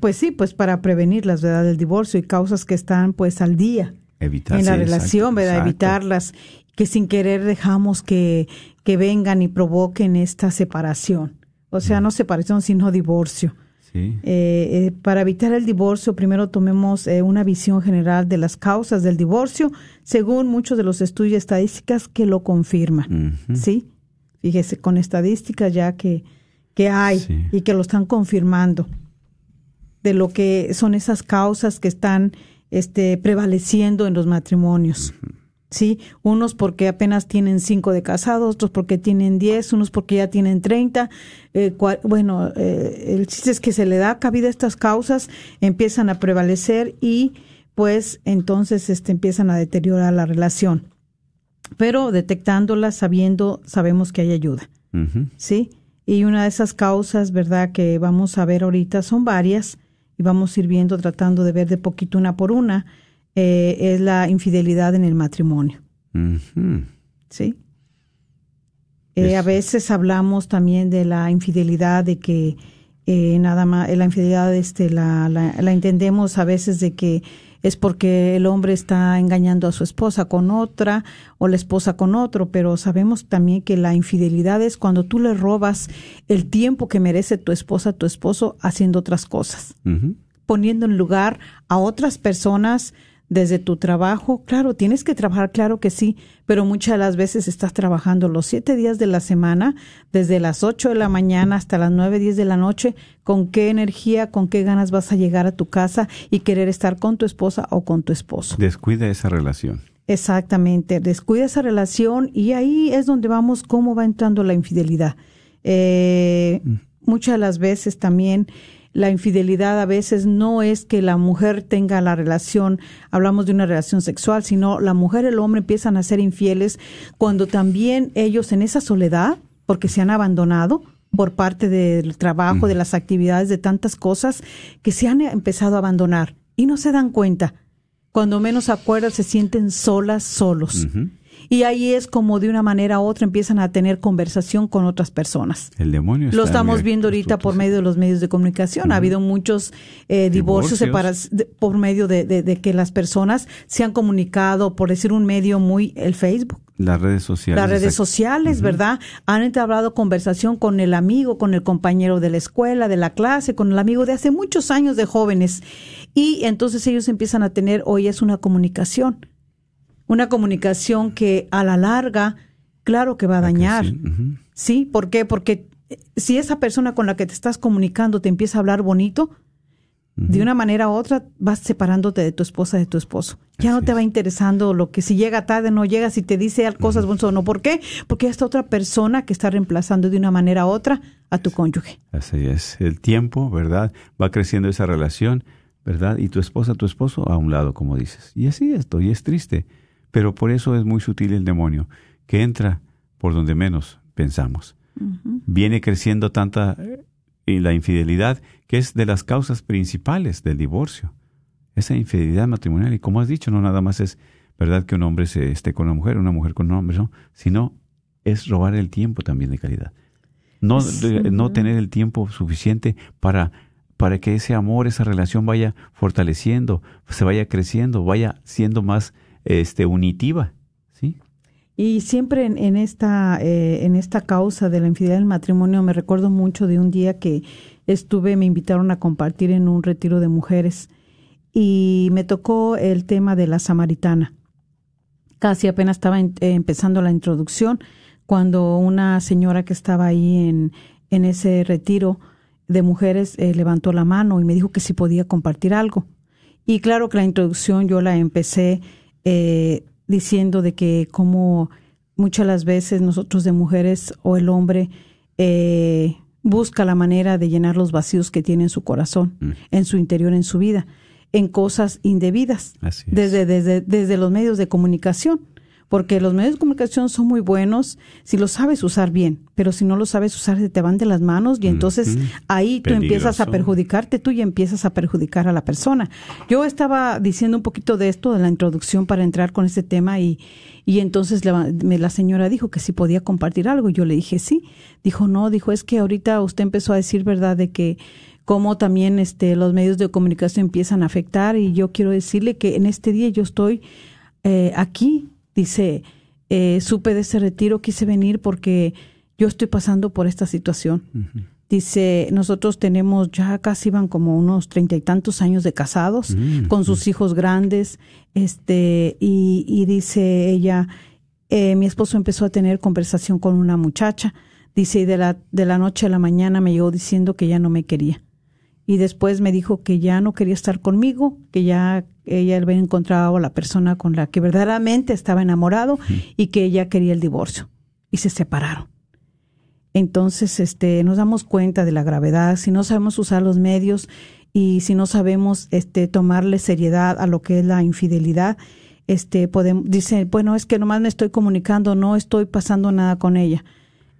Speaker 3: pues sí, pues para prevenir las ¿verdad? del divorcio y causas que están pues al día en la relación,
Speaker 2: exacto,
Speaker 3: ¿verdad?
Speaker 2: exacto.
Speaker 3: Evitarlas, que sin querer dejamos que, que vengan y provoquen esta separación. O sea, no separación, sino divorcio.
Speaker 2: Sí.
Speaker 3: Eh, eh, para evitar el divorcio, primero tomemos eh, una visión general de las causas del divorcio, según muchos de los estudios estadísticas que lo confirman. ¿Sí? Fíjese, con estadísticas ya que, que hay
Speaker 2: Sí.
Speaker 3: y que lo están confirmando de lo que son esas causas que están este, prevaleciendo en los matrimonios. Sí, unos porque apenas tienen cinco de casados, otros porque tienen diez, unos porque ya tienen treinta. Eh, bueno, eh, el chiste es que se le da cabida a estas causas, empiezan a prevalecer y pues entonces este, empiezan a deteriorar la relación. Pero detectándolas, sabiendo, sabemos que hay ayuda. ¿sí? Y una de esas causas, ¿verdad?, que vamos a ver ahorita son varias y vamos a ir viendo, tratando de ver de poquito una por una, eh, es la infidelidad en el matrimonio. ¿sí? Eh, a veces hablamos también de la infidelidad, de que eh, nada más, la infidelidad este, la, la, la entendemos a veces de que es porque el hombre está engañando a su esposa con otra o la esposa con otro, pero sabemos también que la infidelidad es cuando tú le robas el tiempo que merece tu esposa, tu esposo, haciendo otras cosas poniendo en lugar a otras personas desde tu trabajo. Claro, tienes que trabajar, claro que sí, pero muchas de las veces estás trabajando los siete días de la semana, desde las ocho de la mañana hasta las nueve, diez de la noche. ¿Con qué energía, con qué ganas vas a llegar a tu casa y querer estar con tu esposa o con tu esposo?
Speaker 2: Descuida esa relación.
Speaker 3: Exactamente, descuida esa relación y ahí es donde vamos cómo va entrando la infidelidad. Eh, Muchas de las veces también la infidelidad a veces no es que la mujer tenga la relación, hablamos de una relación sexual, sino la mujer y el hombre empiezan a ser infieles cuando también ellos en esa soledad, porque se han abandonado por parte del trabajo, de las actividades, de tantas cosas, que se han empezado a abandonar y no se dan cuenta. Cuando menos acuerdan se sienten solas, solos. Y ahí es como de una manera u otra empiezan a tener conversación con otras personas.
Speaker 2: El demonio está
Speaker 3: Lo estamos viendo ahorita por medio de los medios de comunicación. Ha habido muchos eh, divorcios,
Speaker 2: Divorcios.
Speaker 3: de- por medio de, de- de que las personas se han comunicado, por decir un medio muy, el Facebook.
Speaker 2: Las redes sociales.
Speaker 3: Las redes sociales, ¿verdad? Han entablado conversación con el amigo, con el compañero de la escuela, de la clase, con el amigo de hace muchos años de jóvenes. Y entonces ellos empiezan a tener, hoy es una comunicación. Una comunicación que a la larga, claro que va a dañar.
Speaker 2: sí.
Speaker 3: ¿Por qué? Porque eh, si esa persona con la que te estás comunicando te empieza a hablar bonito, de una manera u otra vas separándote de tu esposa, de tu esposo. Ya no te va interesando lo que si llega tarde, no llega, si te dice cosas buenas o no. ¿Por qué? Porque ya está otra persona que está reemplazando de una manera u otra a tu cónyuge.
Speaker 2: Así es. El tiempo, ¿verdad? Va creciendo esa relación, ¿verdad? Y tu esposa, tu esposo a un lado, como dices. Y así esto, y es triste. Pero por eso es muy sutil el demonio, que entra por donde menos pensamos. Viene creciendo tanta eh, y la infidelidad, que es de las causas principales del divorcio. Esa infidelidad matrimonial. Y como has dicho, no nada más es verdad que un hombre se esté con una mujer, una mujer con un hombre, no, sino es robar el tiempo también de calidad. No, no tener el tiempo suficiente para, para que ese amor, esa relación vaya fortaleciendo, se vaya creciendo, vaya siendo más este, unitiva. ¿sí?
Speaker 3: Y siempre en, en esta eh, en esta causa de la infidelidad del matrimonio me recuerdo mucho de un día que estuve, me invitaron a compartir en un retiro de mujeres y me tocó el tema de la samaritana. Casi apenas estaba eh, empezando la introducción cuando una señora que estaba ahí en, en ese retiro de mujeres eh, levantó la mano y me dijo que si podía compartir algo. Y claro que la introducción yo la empecé eh, diciendo de que como muchas las veces nosotros de mujeres o el hombre eh, busca la manera de llenar los vacíos que tiene en su corazón, en su interior, en su vida, en cosas indebidas,
Speaker 2: Así es.
Speaker 3: desde, desde, desde los medios de comunicación. Porque los medios de comunicación son muy buenos si los sabes usar bien, pero si no los sabes usar se te van de las manos y entonces ahí tú empiezas a
Speaker 2: Peligroso.
Speaker 3: perjudicarte tú y empiezas a perjudicar a la persona. Yo estaba diciendo un poquito de esto, de la introducción para entrar con este tema y, y entonces la, me- la señora dijo que si podía compartir algo. Yo le dije sí. Dijo no, dijo es que ahorita usted empezó a decir, ¿verdad?, de que cómo también este, los medios de comunicación empiezan a afectar y yo quiero decirle que en este día yo estoy eh, aquí, dice, eh, supe de ese retiro, quise venir porque yo estoy pasando por esta situación. Dice, nosotros tenemos ya casi van como unos treinta y tantos años de casados, con sus hijos grandes, este, y, y dice ella, eh, mi esposo empezó a tener conversación con una muchacha, dice, y de la, de la noche a la mañana me llegó diciendo que ya no me quería y después me dijo que ya no quería estar conmigo, que ya ella había encontrado a la persona con la que verdaderamente estaba enamorado y que ella quería el divorcio y se separaron. Entonces, este, nos damos cuenta de la gravedad, si no sabemos usar los medios y si no sabemos este tomarle seriedad a lo que es la infidelidad, este podemos dice, bueno, es que nomás me estoy comunicando, no estoy pasando nada con ella.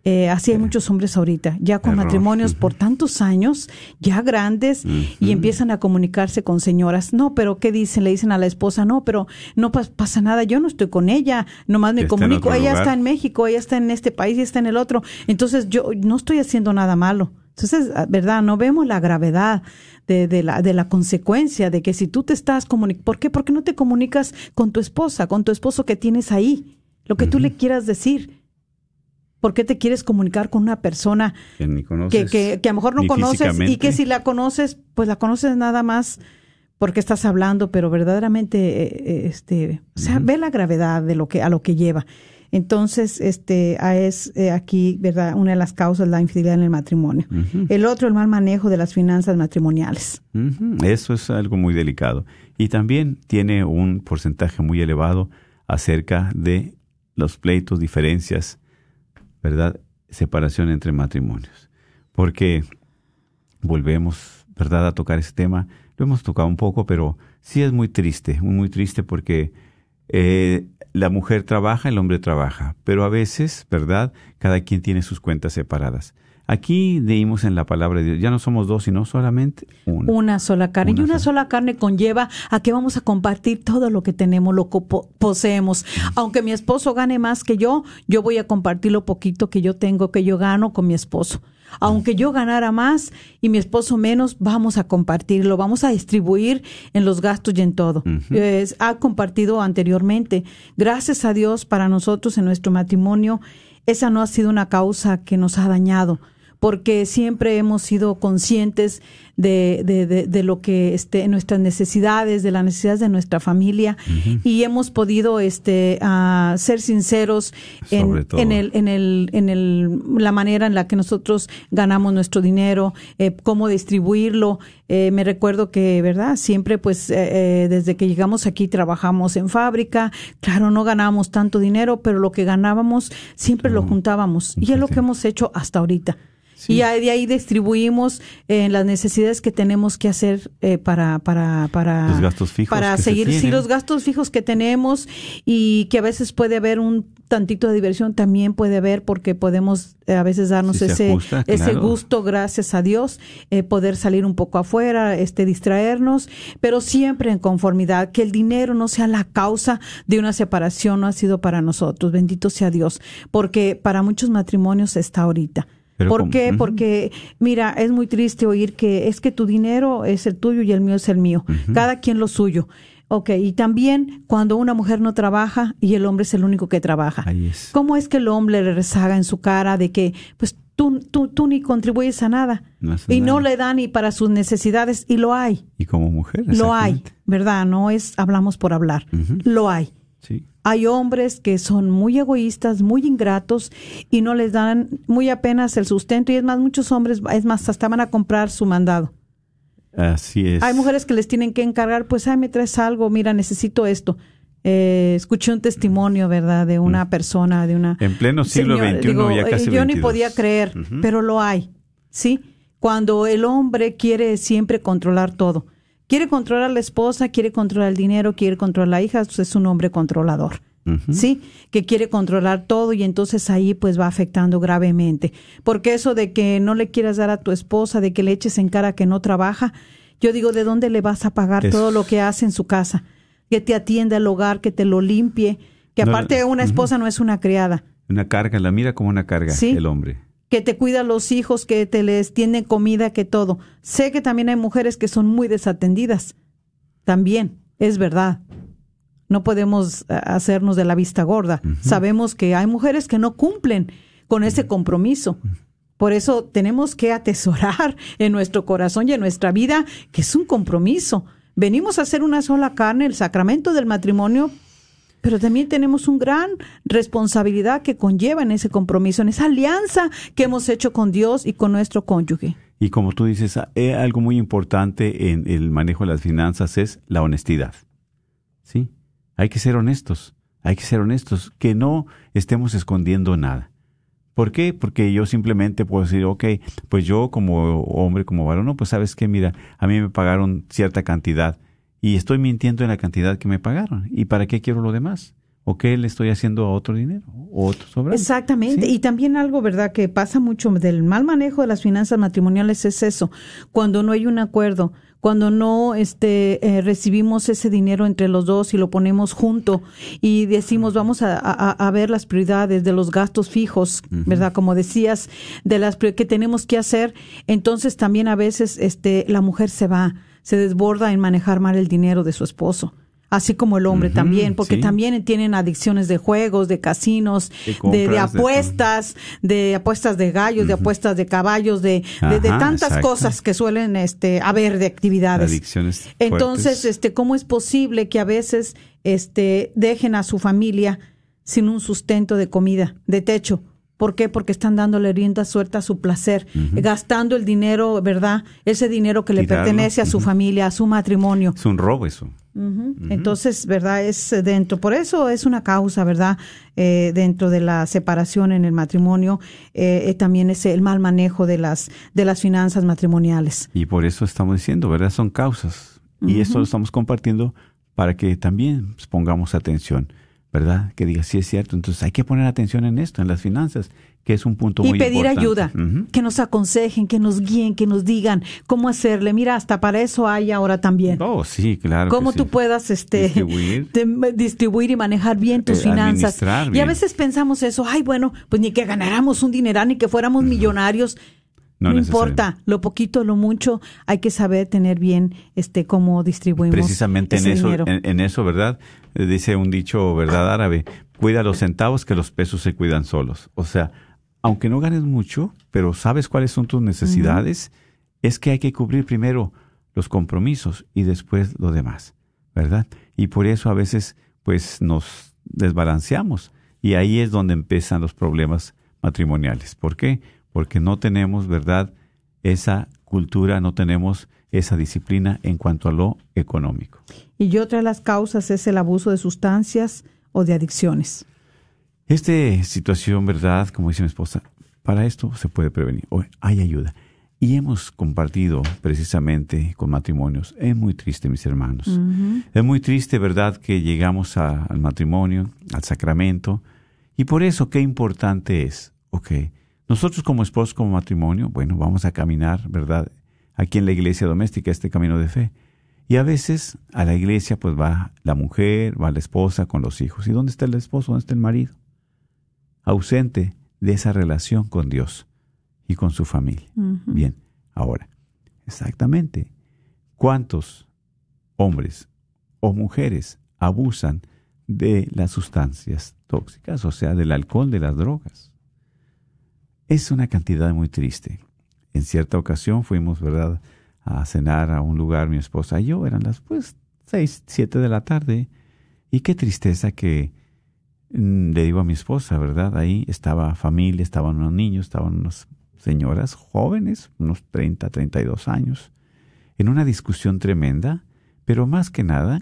Speaker 3: Eh, así hay muchos hombres ahorita, ya con
Speaker 2: Error.
Speaker 3: matrimonios por tantos años, ya grandes, y empiezan a comunicarse con señoras. No, pero ¿qué dicen? Le dicen a la esposa, no, pero no pas- pasa nada, yo no estoy con ella, nomás me
Speaker 2: está
Speaker 3: comunico, ella
Speaker 2: lugar.
Speaker 3: está en México, ella está en este país, ella está en el otro. Entonces yo no estoy haciendo nada malo. Entonces, ah, ¿verdad? No vemos la gravedad de, de la, de la consecuencia de que si tú te estás comunicando, ¿por qué? Porque no te comunicas con tu esposa, con tu esposo que tienes ahí, lo que tú le quieras decir. ¿Por qué te quieres comunicar con una persona
Speaker 2: Que ni
Speaker 3: que,
Speaker 2: conoces.
Speaker 3: que, que a lo mejor no conoces y que si la conoces, pues la conoces nada más porque estás hablando, pero verdaderamente, eh, eh, este, o sea, ve la gravedad de lo que a lo que lleva. Entonces, este, es eh, aquí, verdad, una de las causas la infidelidad en el matrimonio. El otro, el mal manejo de las finanzas matrimoniales.
Speaker 2: Eso es algo muy delicado. Y también tiene un porcentaje muy elevado acerca de los pleitos, diferencias, ¿verdad? Separación entre matrimonios. Porque volvemos, ¿verdad?, a tocar ese tema. Lo hemos tocado un poco, pero sí es muy triste, muy triste porque eh, la mujer trabaja, el hombre trabaja, pero a veces, ¿verdad?, cada quien tiene sus cuentas separadas. Aquí leímos en la palabra de Dios, ya no somos dos, sino solamente uno.
Speaker 3: Una sola carne.
Speaker 2: Una
Speaker 3: y una
Speaker 2: sola.
Speaker 3: sola carne conlleva a que vamos a compartir todo lo que tenemos, lo que po- poseemos. Aunque mi esposo gane más que yo, yo voy a compartir lo poquito que yo tengo, que yo gano con mi esposo. Aunque yo ganara más y mi esposo menos, vamos a compartirlo, vamos a distribuir en los gastos y en todo. Ha compartido anteriormente. Gracias a Dios para nosotros en nuestro matrimonio, esa no ha sido una causa que nos ha dañado porque siempre hemos sido conscientes de, de, de, de lo que este, nuestras necesidades, de las necesidades de nuestra familia y hemos podido este, ah, ser sinceros en, en, el, en, el, en el, la manera en la que nosotros ganamos nuestro dinero, eh, cómo distribuirlo. Eh, me recuerdo que, ¿verdad? Siempre, pues, eh, eh, desde que llegamos aquí trabajamos en fábrica. Claro, no ganábamos tanto dinero, pero lo que ganábamos siempre lo juntábamos. Y es lo que hemos hecho hasta ahorita. Y ahí- de ahí distribuimos eh, las necesidades que tenemos que hacer eh, para, para, para,
Speaker 2: Los gastos fijos
Speaker 3: para
Speaker 2: se
Speaker 3: seguir, sí, los gastos fijos que tenemos y que a veces puede haber un tantito de diversión también puede haber porque podemos eh, a veces darnos
Speaker 2: Si
Speaker 3: ese
Speaker 2: ajusta,
Speaker 3: ese gusto gracias a Dios eh, poder salir un poco afuera este distraernos pero siempre en conformidad que el dinero no sea la causa de una separación no ha sido para nosotros bendito sea Dios porque para muchos matrimonios está ahorita
Speaker 2: Pero
Speaker 3: ¿Por
Speaker 2: como-
Speaker 3: qué? Porque, mira, es muy triste oír que es que tu dinero es el tuyo y el mío es el mío. Cada quien lo suyo. Ok, y también cuando una mujer no trabaja y el hombre es el único que trabaja.
Speaker 2: Ahí es.
Speaker 3: ¿Cómo es que el hombre le rezaga en su cara de que, pues, tú, tú, tú ni contribuyes a nada?
Speaker 2: No
Speaker 3: y no le da ni para sus necesidades, y lo hay.
Speaker 2: Y como mujer.
Speaker 3: Lo hay. ¿verdad? No es hablamos por hablar. Lo hay.
Speaker 2: Sí.
Speaker 3: Hay hombres que son muy egoístas, muy ingratos y no les dan muy apenas el sustento. Y es más, muchos hombres, es más, hasta van a comprar su mandado.
Speaker 2: Así es.
Speaker 3: Hay mujeres que les tienen que encargar, pues, ay, me traes algo, mira, necesito esto. Eh, escuché un testimonio, ¿verdad?, de una persona, de una...
Speaker 2: Mm. En pleno siglo
Speaker 3: Señor,
Speaker 2: XXI,
Speaker 3: digo,
Speaker 2: ya
Speaker 3: eh,
Speaker 2: casi
Speaker 3: Yo ni
Speaker 2: 22.
Speaker 3: podía creer, pero lo hay, ¿sí? Cuando el hombre quiere siempre controlar todo. Quiere controlar a la esposa, quiere controlar el dinero, quiere controlar a la hija, pues es un hombre controlador. ¿sí? Que quiere controlar todo y entonces ahí pues va afectando gravemente. Porque eso de que no le quieras dar a tu esposa, de que le eches en cara que no trabaja, yo digo, ¿de dónde le vas a pagar
Speaker 2: Es-
Speaker 3: todo lo que hace en su casa? Que te atienda el hogar, que te lo limpie, que
Speaker 2: No,
Speaker 3: aparte una esposa no es una criada,
Speaker 2: Una carga, la mira como una carga
Speaker 3: Sí.
Speaker 2: el hombre.
Speaker 3: Que te cuida a los hijos, que te les tiene comida, que todo. Sé que también hay mujeres que son muy desatendidas. También, es verdad. No podemos eh, hacernos de la vista gorda. Sabemos que hay mujeres que no cumplen con ese compromiso. Por eso tenemos que atesorar en nuestro corazón y en nuestra vida que es un compromiso. Venimos a hacer una sola carne, el sacramento del matrimonio, pero también tenemos una gran responsabilidad que conlleva en ese compromiso, en esa alianza que hemos hecho con Dios y con nuestro cónyuge.
Speaker 2: Y como tú dices, eh, algo muy importante en el manejo de las finanzas es la honestidad. ¿Sí? Hay que ser honestos, hay que ser honestos, que no estemos escondiendo nada. ¿Por qué? Porque yo simplemente puedo decir, ok, pues yo como hombre, como varón, no, pues sabes qué, mira, a mí me pagaron cierta cantidad y estoy mintiendo en la cantidad que me pagaron. ¿Y para qué quiero lo demás? ¿O qué le estoy haciendo a otro dinero? ¿O otro sobrante?
Speaker 3: Exactamente.
Speaker 2: ¿Sí?
Speaker 3: Y también algo, ¿verdad?, que pasa mucho del mal manejo de las finanzas matrimoniales es eso. Cuando no hay un acuerdo, cuando no este, eh, recibimos ese dinero entre los dos y lo ponemos junto y decimos, vamos a, a- a ver las prioridades de los gastos fijos, ¿verdad? Como decías, de las que tenemos que hacer. Entonces también a veces este, la mujer se va, se desborda en manejar mal el dinero de su esposo. Así como el hombre también, porque
Speaker 2: sí.
Speaker 3: también tienen adicciones de juegos, de casinos,
Speaker 2: De
Speaker 3: de,
Speaker 2: compras,
Speaker 3: de
Speaker 2: de-
Speaker 3: apuestas, de apuestas de gallos, de apuestas de caballos, de, de, de
Speaker 2: Ajá,
Speaker 3: tantas
Speaker 2: exacto.
Speaker 3: cosas que suelen este, haber de actividades.
Speaker 2: Adicciones
Speaker 3: Entonces,
Speaker 2: fuertes.
Speaker 3: este, ¿cómo es posible que a veces este, dejen a su familia sin un sustento de comida, de techo? ¿Por qué? Porque están dándole rienda suelta a su placer, gastando el dinero, ¿verdad? Ese dinero que le pertenece a su familia, a su matrimonio.
Speaker 2: Es un robo eso.
Speaker 3: Entonces, ¿verdad? Es eh, dentro, por eso es una causa, ¿verdad? Eh, dentro de la separación en el matrimonio, eh, eh, también es el mal manejo de las, de las finanzas matrimoniales.
Speaker 2: Y por eso estamos diciendo, ¿verdad? Son causas. Y esto lo estamos compartiendo para que también pues, pongamos atención, ¿verdad? Que diga, sí es cierto. Entonces hay que poner atención en esto, en las finanzas, que es un punto
Speaker 3: Y
Speaker 2: muy
Speaker 3: pedir
Speaker 2: importante.
Speaker 3: ayuda,
Speaker 2: Ujú.
Speaker 3: que nos aconsejen, que nos guíen, que nos digan cómo hacerle. Mira, hasta para eso hay ahora también.
Speaker 2: Oh, sí, claro.
Speaker 3: cómo tú
Speaker 2: sí.
Speaker 3: puedas este
Speaker 2: Distribuir.
Speaker 3: distribuir y manejar bien tus
Speaker 2: Eh,
Speaker 3: finanzas. Y a veces pensamos eso, ay, bueno, pues ni que ganáramos un dineral, ni que fuéramos millonarios.
Speaker 2: No
Speaker 3: No, importa, lo poquito, lo mucho, hay que saber tener bien este cómo distribuimos
Speaker 2: Precisamente en
Speaker 3: ese
Speaker 2: eso,
Speaker 3: dinero.
Speaker 2: en, en eso, ¿verdad? Dice un dicho, ¿verdad? Árabe, cuida los centavos que los pesos se cuidan solos. O sea, aunque no ganes mucho, pero sabes cuáles son tus necesidades, es que hay que cubrir primero los compromisos y después lo demás, ¿verdad? Y por eso a veces, pues, nos desbalanceamos. Y ahí es donde empiezan los problemas matrimoniales. ¿Por qué? Porque no tenemos, ¿verdad? Esa cultura, no tenemos esa disciplina en cuanto a lo económico.
Speaker 3: Y otra de las causas es el abuso de sustancias o de adicciones.
Speaker 2: Esta situación, ¿verdad? Como dice mi esposa, para esto se puede prevenir. Hay ayuda. Y hemos compartido precisamente con matrimonios. Es muy triste, mis hermanos. Es muy triste, ¿verdad?, que llegamos a- al matrimonio, al sacramento. Y por eso, qué importante es, ok, nosotros como esposos, como matrimonio, bueno, vamos a caminar, ¿verdad?, aquí en la iglesia doméstica, este camino de fe. Y a veces a la iglesia pues va la mujer, va la esposa con los hijos. ¿Y dónde está el esposo? ¿Dónde está el marido? Ausente de esa relación con Dios y con su familia. Bien, ahora, exactamente, ¿cuántos hombres o mujeres abusan de las sustancias tóxicas, o sea, del alcohol, de las drogas? Es una cantidad muy triste. En cierta ocasión fuimos, ¿verdad?, a cenar a un lugar, mi esposa y yo, eran las pues seis, siete de la tarde, y qué tristeza que mm, le digo a mi esposa, ¿verdad? Ahí estaba familia, estaban unos niños, estaban unas señoras jóvenes, unos 30, 32 años, en una discusión tremenda, pero más que nada,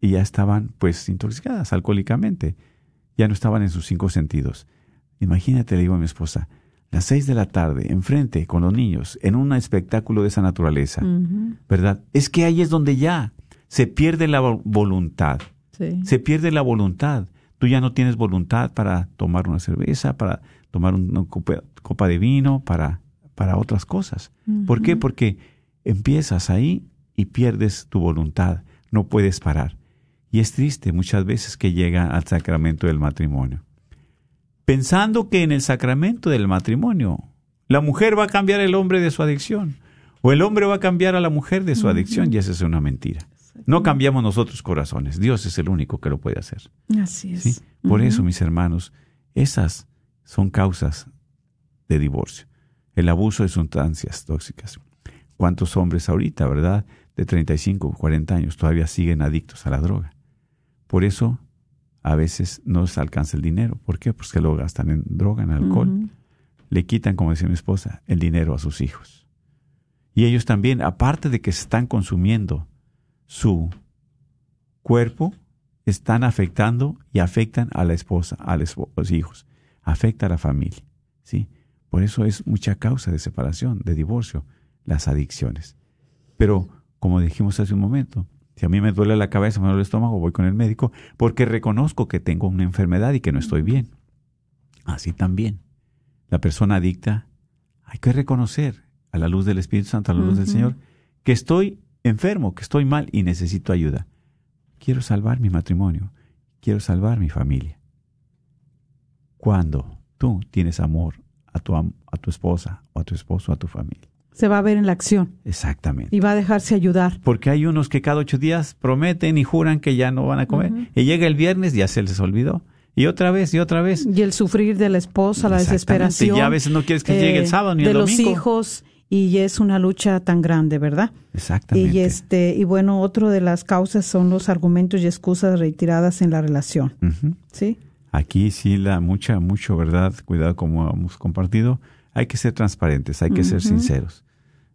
Speaker 2: y ya estaban pues intoxicadas alcohólicamente, ya no estaban en sus cinco sentidos. Imagínate, le digo a mi esposa, las seis de la tarde, enfrente con los niños, en un espectáculo de esa naturaleza, ¿verdad? Es que ahí es donde ya se pierde la vo- voluntad,
Speaker 3: Sí.
Speaker 2: se pierde la voluntad, Tú ya no tienes voluntad para tomar una cerveza, para tomar una copa, copa de vino, para, para otras cosas. ¿Por qué? Porque empiezas ahí y pierdes tu voluntad, no puedes parar. Y es triste muchas veces que llega al sacramento del matrimonio. Pensando que en el sacramento del matrimonio la mujer va a cambiar el hombre de su adicción o el hombre va a cambiar a la mujer de su adicción y esa es una mentira. No cambiamos nosotros corazones, Dios es el único que lo puede hacer.
Speaker 3: Así es.
Speaker 2: ¿sí? Por eso, mis hermanos, esas son causas de divorcio. El abuso de sustancias tóxicas. ¿Cuántos hombres ahorita, verdad, de 35 o 40 años todavía siguen adictos a la droga? Por eso a veces no les alcanza el dinero. ¿Por qué? Porque lo gastan en droga, en alcohol. Le quitan, como decía mi esposa, el dinero a sus hijos. Y ellos también, aparte de que están consumiendo su cuerpo, están afectando y afectan a la esposa, a los los hijos, afecta a la familia, ¿sí? Por eso es mucha causa de separación, de divorcio, las adicciones. Pero, como dijimos hace un momento, si a mí me duele la cabeza, me duele el estómago, voy con el médico porque reconozco que tengo una enfermedad y que no estoy bien. Así también, la persona adicta, hay que reconocer a la luz del Espíritu Santo, a la luz del. Señor, que estoy enfermo, que estoy mal y necesito ayuda. Quiero salvar mi matrimonio, quiero salvar mi familia. Cuando tú tienes amor a tu, a tu esposa o a tu esposo, a tu familia.
Speaker 3: Se va a ver en la acción
Speaker 2: Exactamente.
Speaker 3: y va a dejarse ayudar.
Speaker 2: Porque hay unos que cada ocho días prometen y juran que ya no van a comer. Y llega el viernes y ya se les olvidó. Y otra vez y otra vez.
Speaker 3: Y el sufrir de la esposa, la desesperación.
Speaker 2: Y ya a veces no quieres que llegue el sábado ni
Speaker 3: de
Speaker 2: el
Speaker 3: los
Speaker 2: domingo.
Speaker 3: hijos y es una lucha tan grande, ¿verdad?
Speaker 2: Exactamente.
Speaker 3: Y este y bueno, otro de las causas son los argumentos y excusas retiradas en la relación. ¿sí?
Speaker 2: Aquí sí la mucha, mucho, ¿verdad? Cuidado como hemos compartido. Hay que ser transparentes, hay que ser sinceros.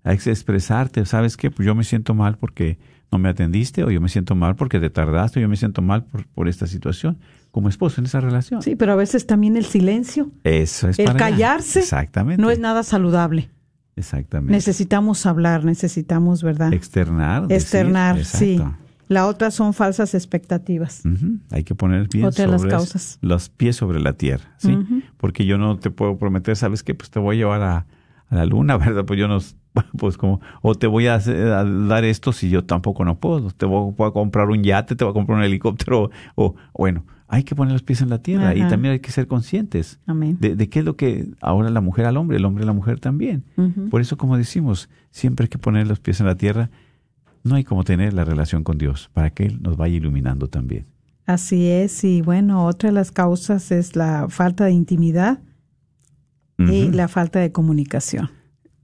Speaker 2: Hay que expresarte, ¿sabes qué? Pues yo me siento mal porque no me atendiste, o yo me siento mal porque te tardaste, o yo me siento mal por, por esta situación. Como esposo en esa relación.
Speaker 3: Sí, pero a veces también el silencio,
Speaker 2: Eso es
Speaker 3: el
Speaker 2: para
Speaker 3: callarse
Speaker 2: Exactamente.
Speaker 3: no es nada saludable.
Speaker 2: Exactamente.
Speaker 3: Necesitamos hablar, necesitamos, ¿verdad?
Speaker 2: Externar. decir,
Speaker 3: Externar, sí. La otra son falsas expectativas.
Speaker 2: Hay que poner bien
Speaker 3: Otra de las
Speaker 2: sobre
Speaker 3: causas.
Speaker 2: los pies sobre la tierra, ¿sí? Porque yo no te puedo prometer, ¿sabes qué? Pues te voy a llevar a, a la luna, ¿verdad? Pues yo no, pues como, o te voy a, hacer- a dar esto si yo tampoco no puedo. Te voy, voy a comprar un yate, te voy a comprar un helicóptero, o, bueno, hay que poner los pies en la tierra y también hay que ser conscientes
Speaker 3: Amén.
Speaker 2: de, de qué es lo que ahora la mujer al hombre, el hombre a la mujer también. Por eso, como decimos, siempre hay que poner los pies en la tierra. No hay como tener la relación con Dios para que Él nos vaya iluminando también.
Speaker 3: Así es, y bueno, otra de las causas es la falta de intimidad y la falta de comunicación.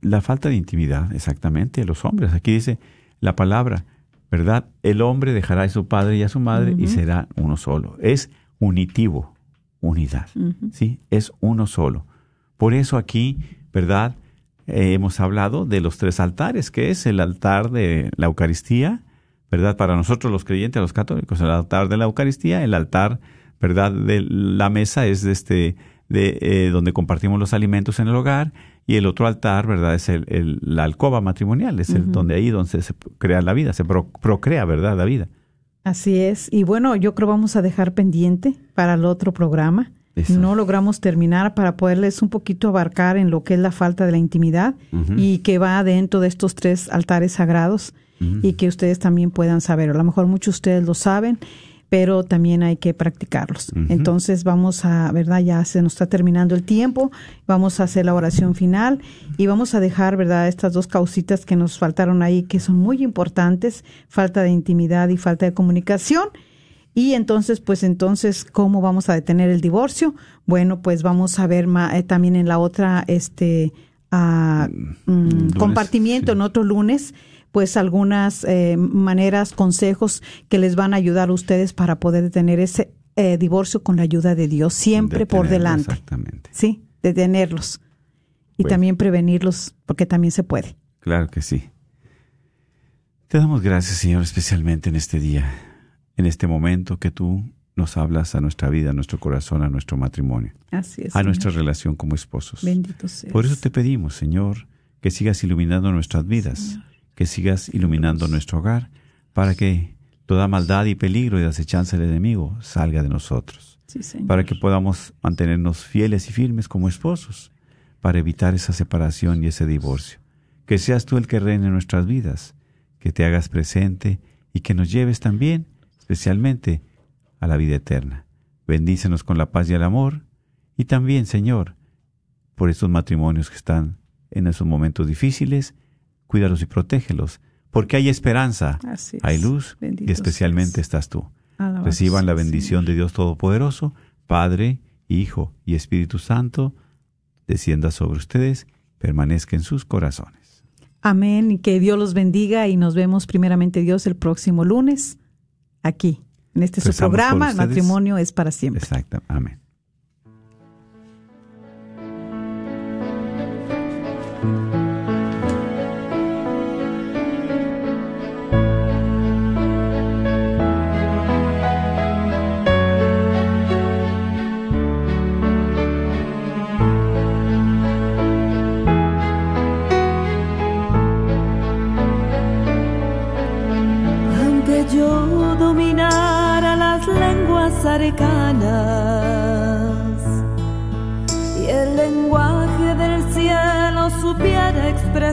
Speaker 2: La falta de intimidad, exactamente, de los hombres. Aquí dice la palabra, ¿verdad? El hombre dejará a su padre y a su madre y será uno solo. Es unitivo, unidad. ¿sí? Es uno solo. Por eso aquí, ¿verdad? Eh, hemos hablado de los tres altares, que es el altar de la Eucaristía, ¿verdad? Para nosotros los creyentes, los católicos, el altar de la Eucaristía, el altar, ¿verdad? De la mesa es de este, de eh, donde compartimos los alimentos en el hogar, y el otro altar, ¿verdad? Es el, el- la alcoba matrimonial, es el donde ahí donde se crea la vida, se pro- procrea, ¿verdad? La vida.
Speaker 3: Así es. Y bueno, yo creo vamos a dejar pendiente para el otro programa.
Speaker 2: Eso.
Speaker 3: No logramos terminar para poderles un poquito abarcar en lo que es la falta de la intimidad y que va dentro de estos tres altares sagrados y que ustedes también puedan saber. A lo mejor muchos de ustedes lo saben, pero también hay que practicarlos. Entonces vamos a, ¿verdad? Ya se nos está terminando el tiempo, vamos a hacer la oración final y vamos a dejar, ¿verdad? Estas dos causitas que nos faltaron ahí, que son muy importantes, falta de intimidad y falta de comunicación. Y entonces, pues entonces, ¿cómo vamos a detener el divorcio? Bueno, pues vamos a ver ma- eh, también en la otra, este, mm,
Speaker 2: lunes,
Speaker 3: compartimiento
Speaker 2: sí.
Speaker 3: en otro lunes, pues algunas eh, maneras, consejos que les van a ayudar a ustedes para poder detener ese eh, divorcio con la ayuda de Dios, siempre por delante.
Speaker 2: Exactamente.
Speaker 3: Sí, detenerlos. Y
Speaker 2: Bueno.
Speaker 3: también prevenirlos, porque también se puede.
Speaker 2: Claro que sí. Te damos gracias, Señor, especialmente en este día, en este momento que tú nos hablas a nuestra vida, a nuestro corazón, a nuestro matrimonio,
Speaker 3: Así es.
Speaker 2: a
Speaker 3: Señor.
Speaker 2: nuestra relación como esposos.
Speaker 3: Bendito sea.
Speaker 2: Por eso te pedimos, Señor, que sigas iluminando nuestras vidas, que sigas iluminando nuestro hogar, para que toda maldad y peligro y acechanza del enemigo salga de nosotros.
Speaker 3: Sí, Señor.
Speaker 2: para que podamos mantenernos fieles y firmes como esposos, para evitar esa separación y ese divorcio. Que seas tú el que reine en nuestras vidas, que te hagas presente y que nos lleves también, especialmente, a la vida eterna. Bendícenos con la paz y el amor, y también, Señor, por estos matrimonios que están en esos momentos difíciles, cuídalos y protégelos, porque hay esperanza,
Speaker 3: Así es.
Speaker 2: hay luz,
Speaker 3: Bendito
Speaker 2: y especialmente estás tú.
Speaker 3: Alabado
Speaker 2: Reciban la bendición de Dios Todopoderoso, Padre, Hijo y Espíritu Santo, descienda sobre ustedes, permanezca en sus corazones.
Speaker 3: Amén y que Dios los bendiga y nos vemos primeramente Dios el próximo lunes aquí en este su
Speaker 2: Rezamos
Speaker 3: programa El matrimonio es para siempre.
Speaker 2: Exacto. Amén.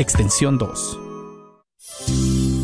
Speaker 4: extensión 2.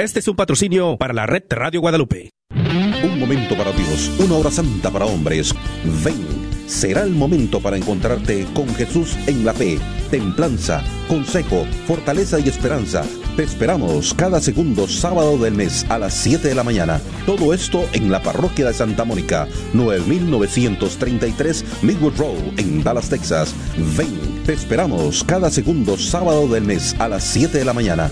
Speaker 4: Este es un patrocinio para la red Radio Guadalupe.
Speaker 5: Un momento para Dios, una hora santa para hombres. Ven, será el momento para encontrarte con Jesús en la fe, templanza, consejo, fortaleza y esperanza. Te esperamos cada segundo sábado del mes a las 7 de la mañana. Todo esto en la parroquia de Santa Mónica, 9933 Midwood Road en Dallas, Texas. Ven, te esperamos cada segundo sábado del mes a las 7 de la mañana.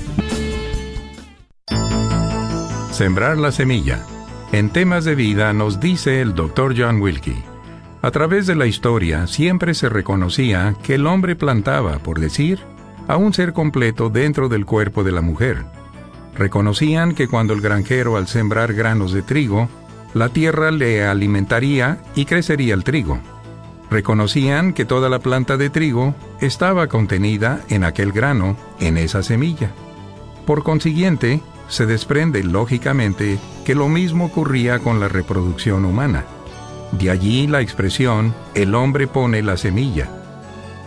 Speaker 6: Sembrar la semilla. En temas de vida nos dice el Dr. John Wilkie. A través de la historia siempre se reconocía que el hombre plantaba, por decir, a un ser completo dentro del cuerpo de la mujer. Reconocían que cuando el granjero al sembrar granos de trigo, la tierra le alimentaría y crecería el trigo. Reconocían que toda la planta de trigo estaba contenida en aquel grano, en esa semilla. Por consiguiente, se desprende lógicamente que lo mismo ocurría con la reproducción humana. De allí la expresión el hombre pone la semilla.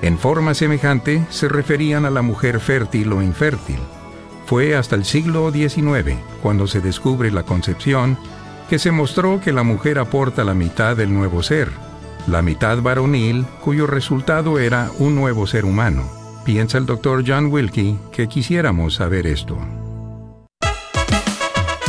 Speaker 6: En forma semejante se referían a la mujer fértil o infértil. Fue hasta el siglo XIX, cuando se descubre la concepción, que se mostró que la mujer aporta la mitad del nuevo ser, la mitad varonil, cuyo resultado era un nuevo ser humano. Piensa el doctor John Wilkie que quisiéramos saber esto.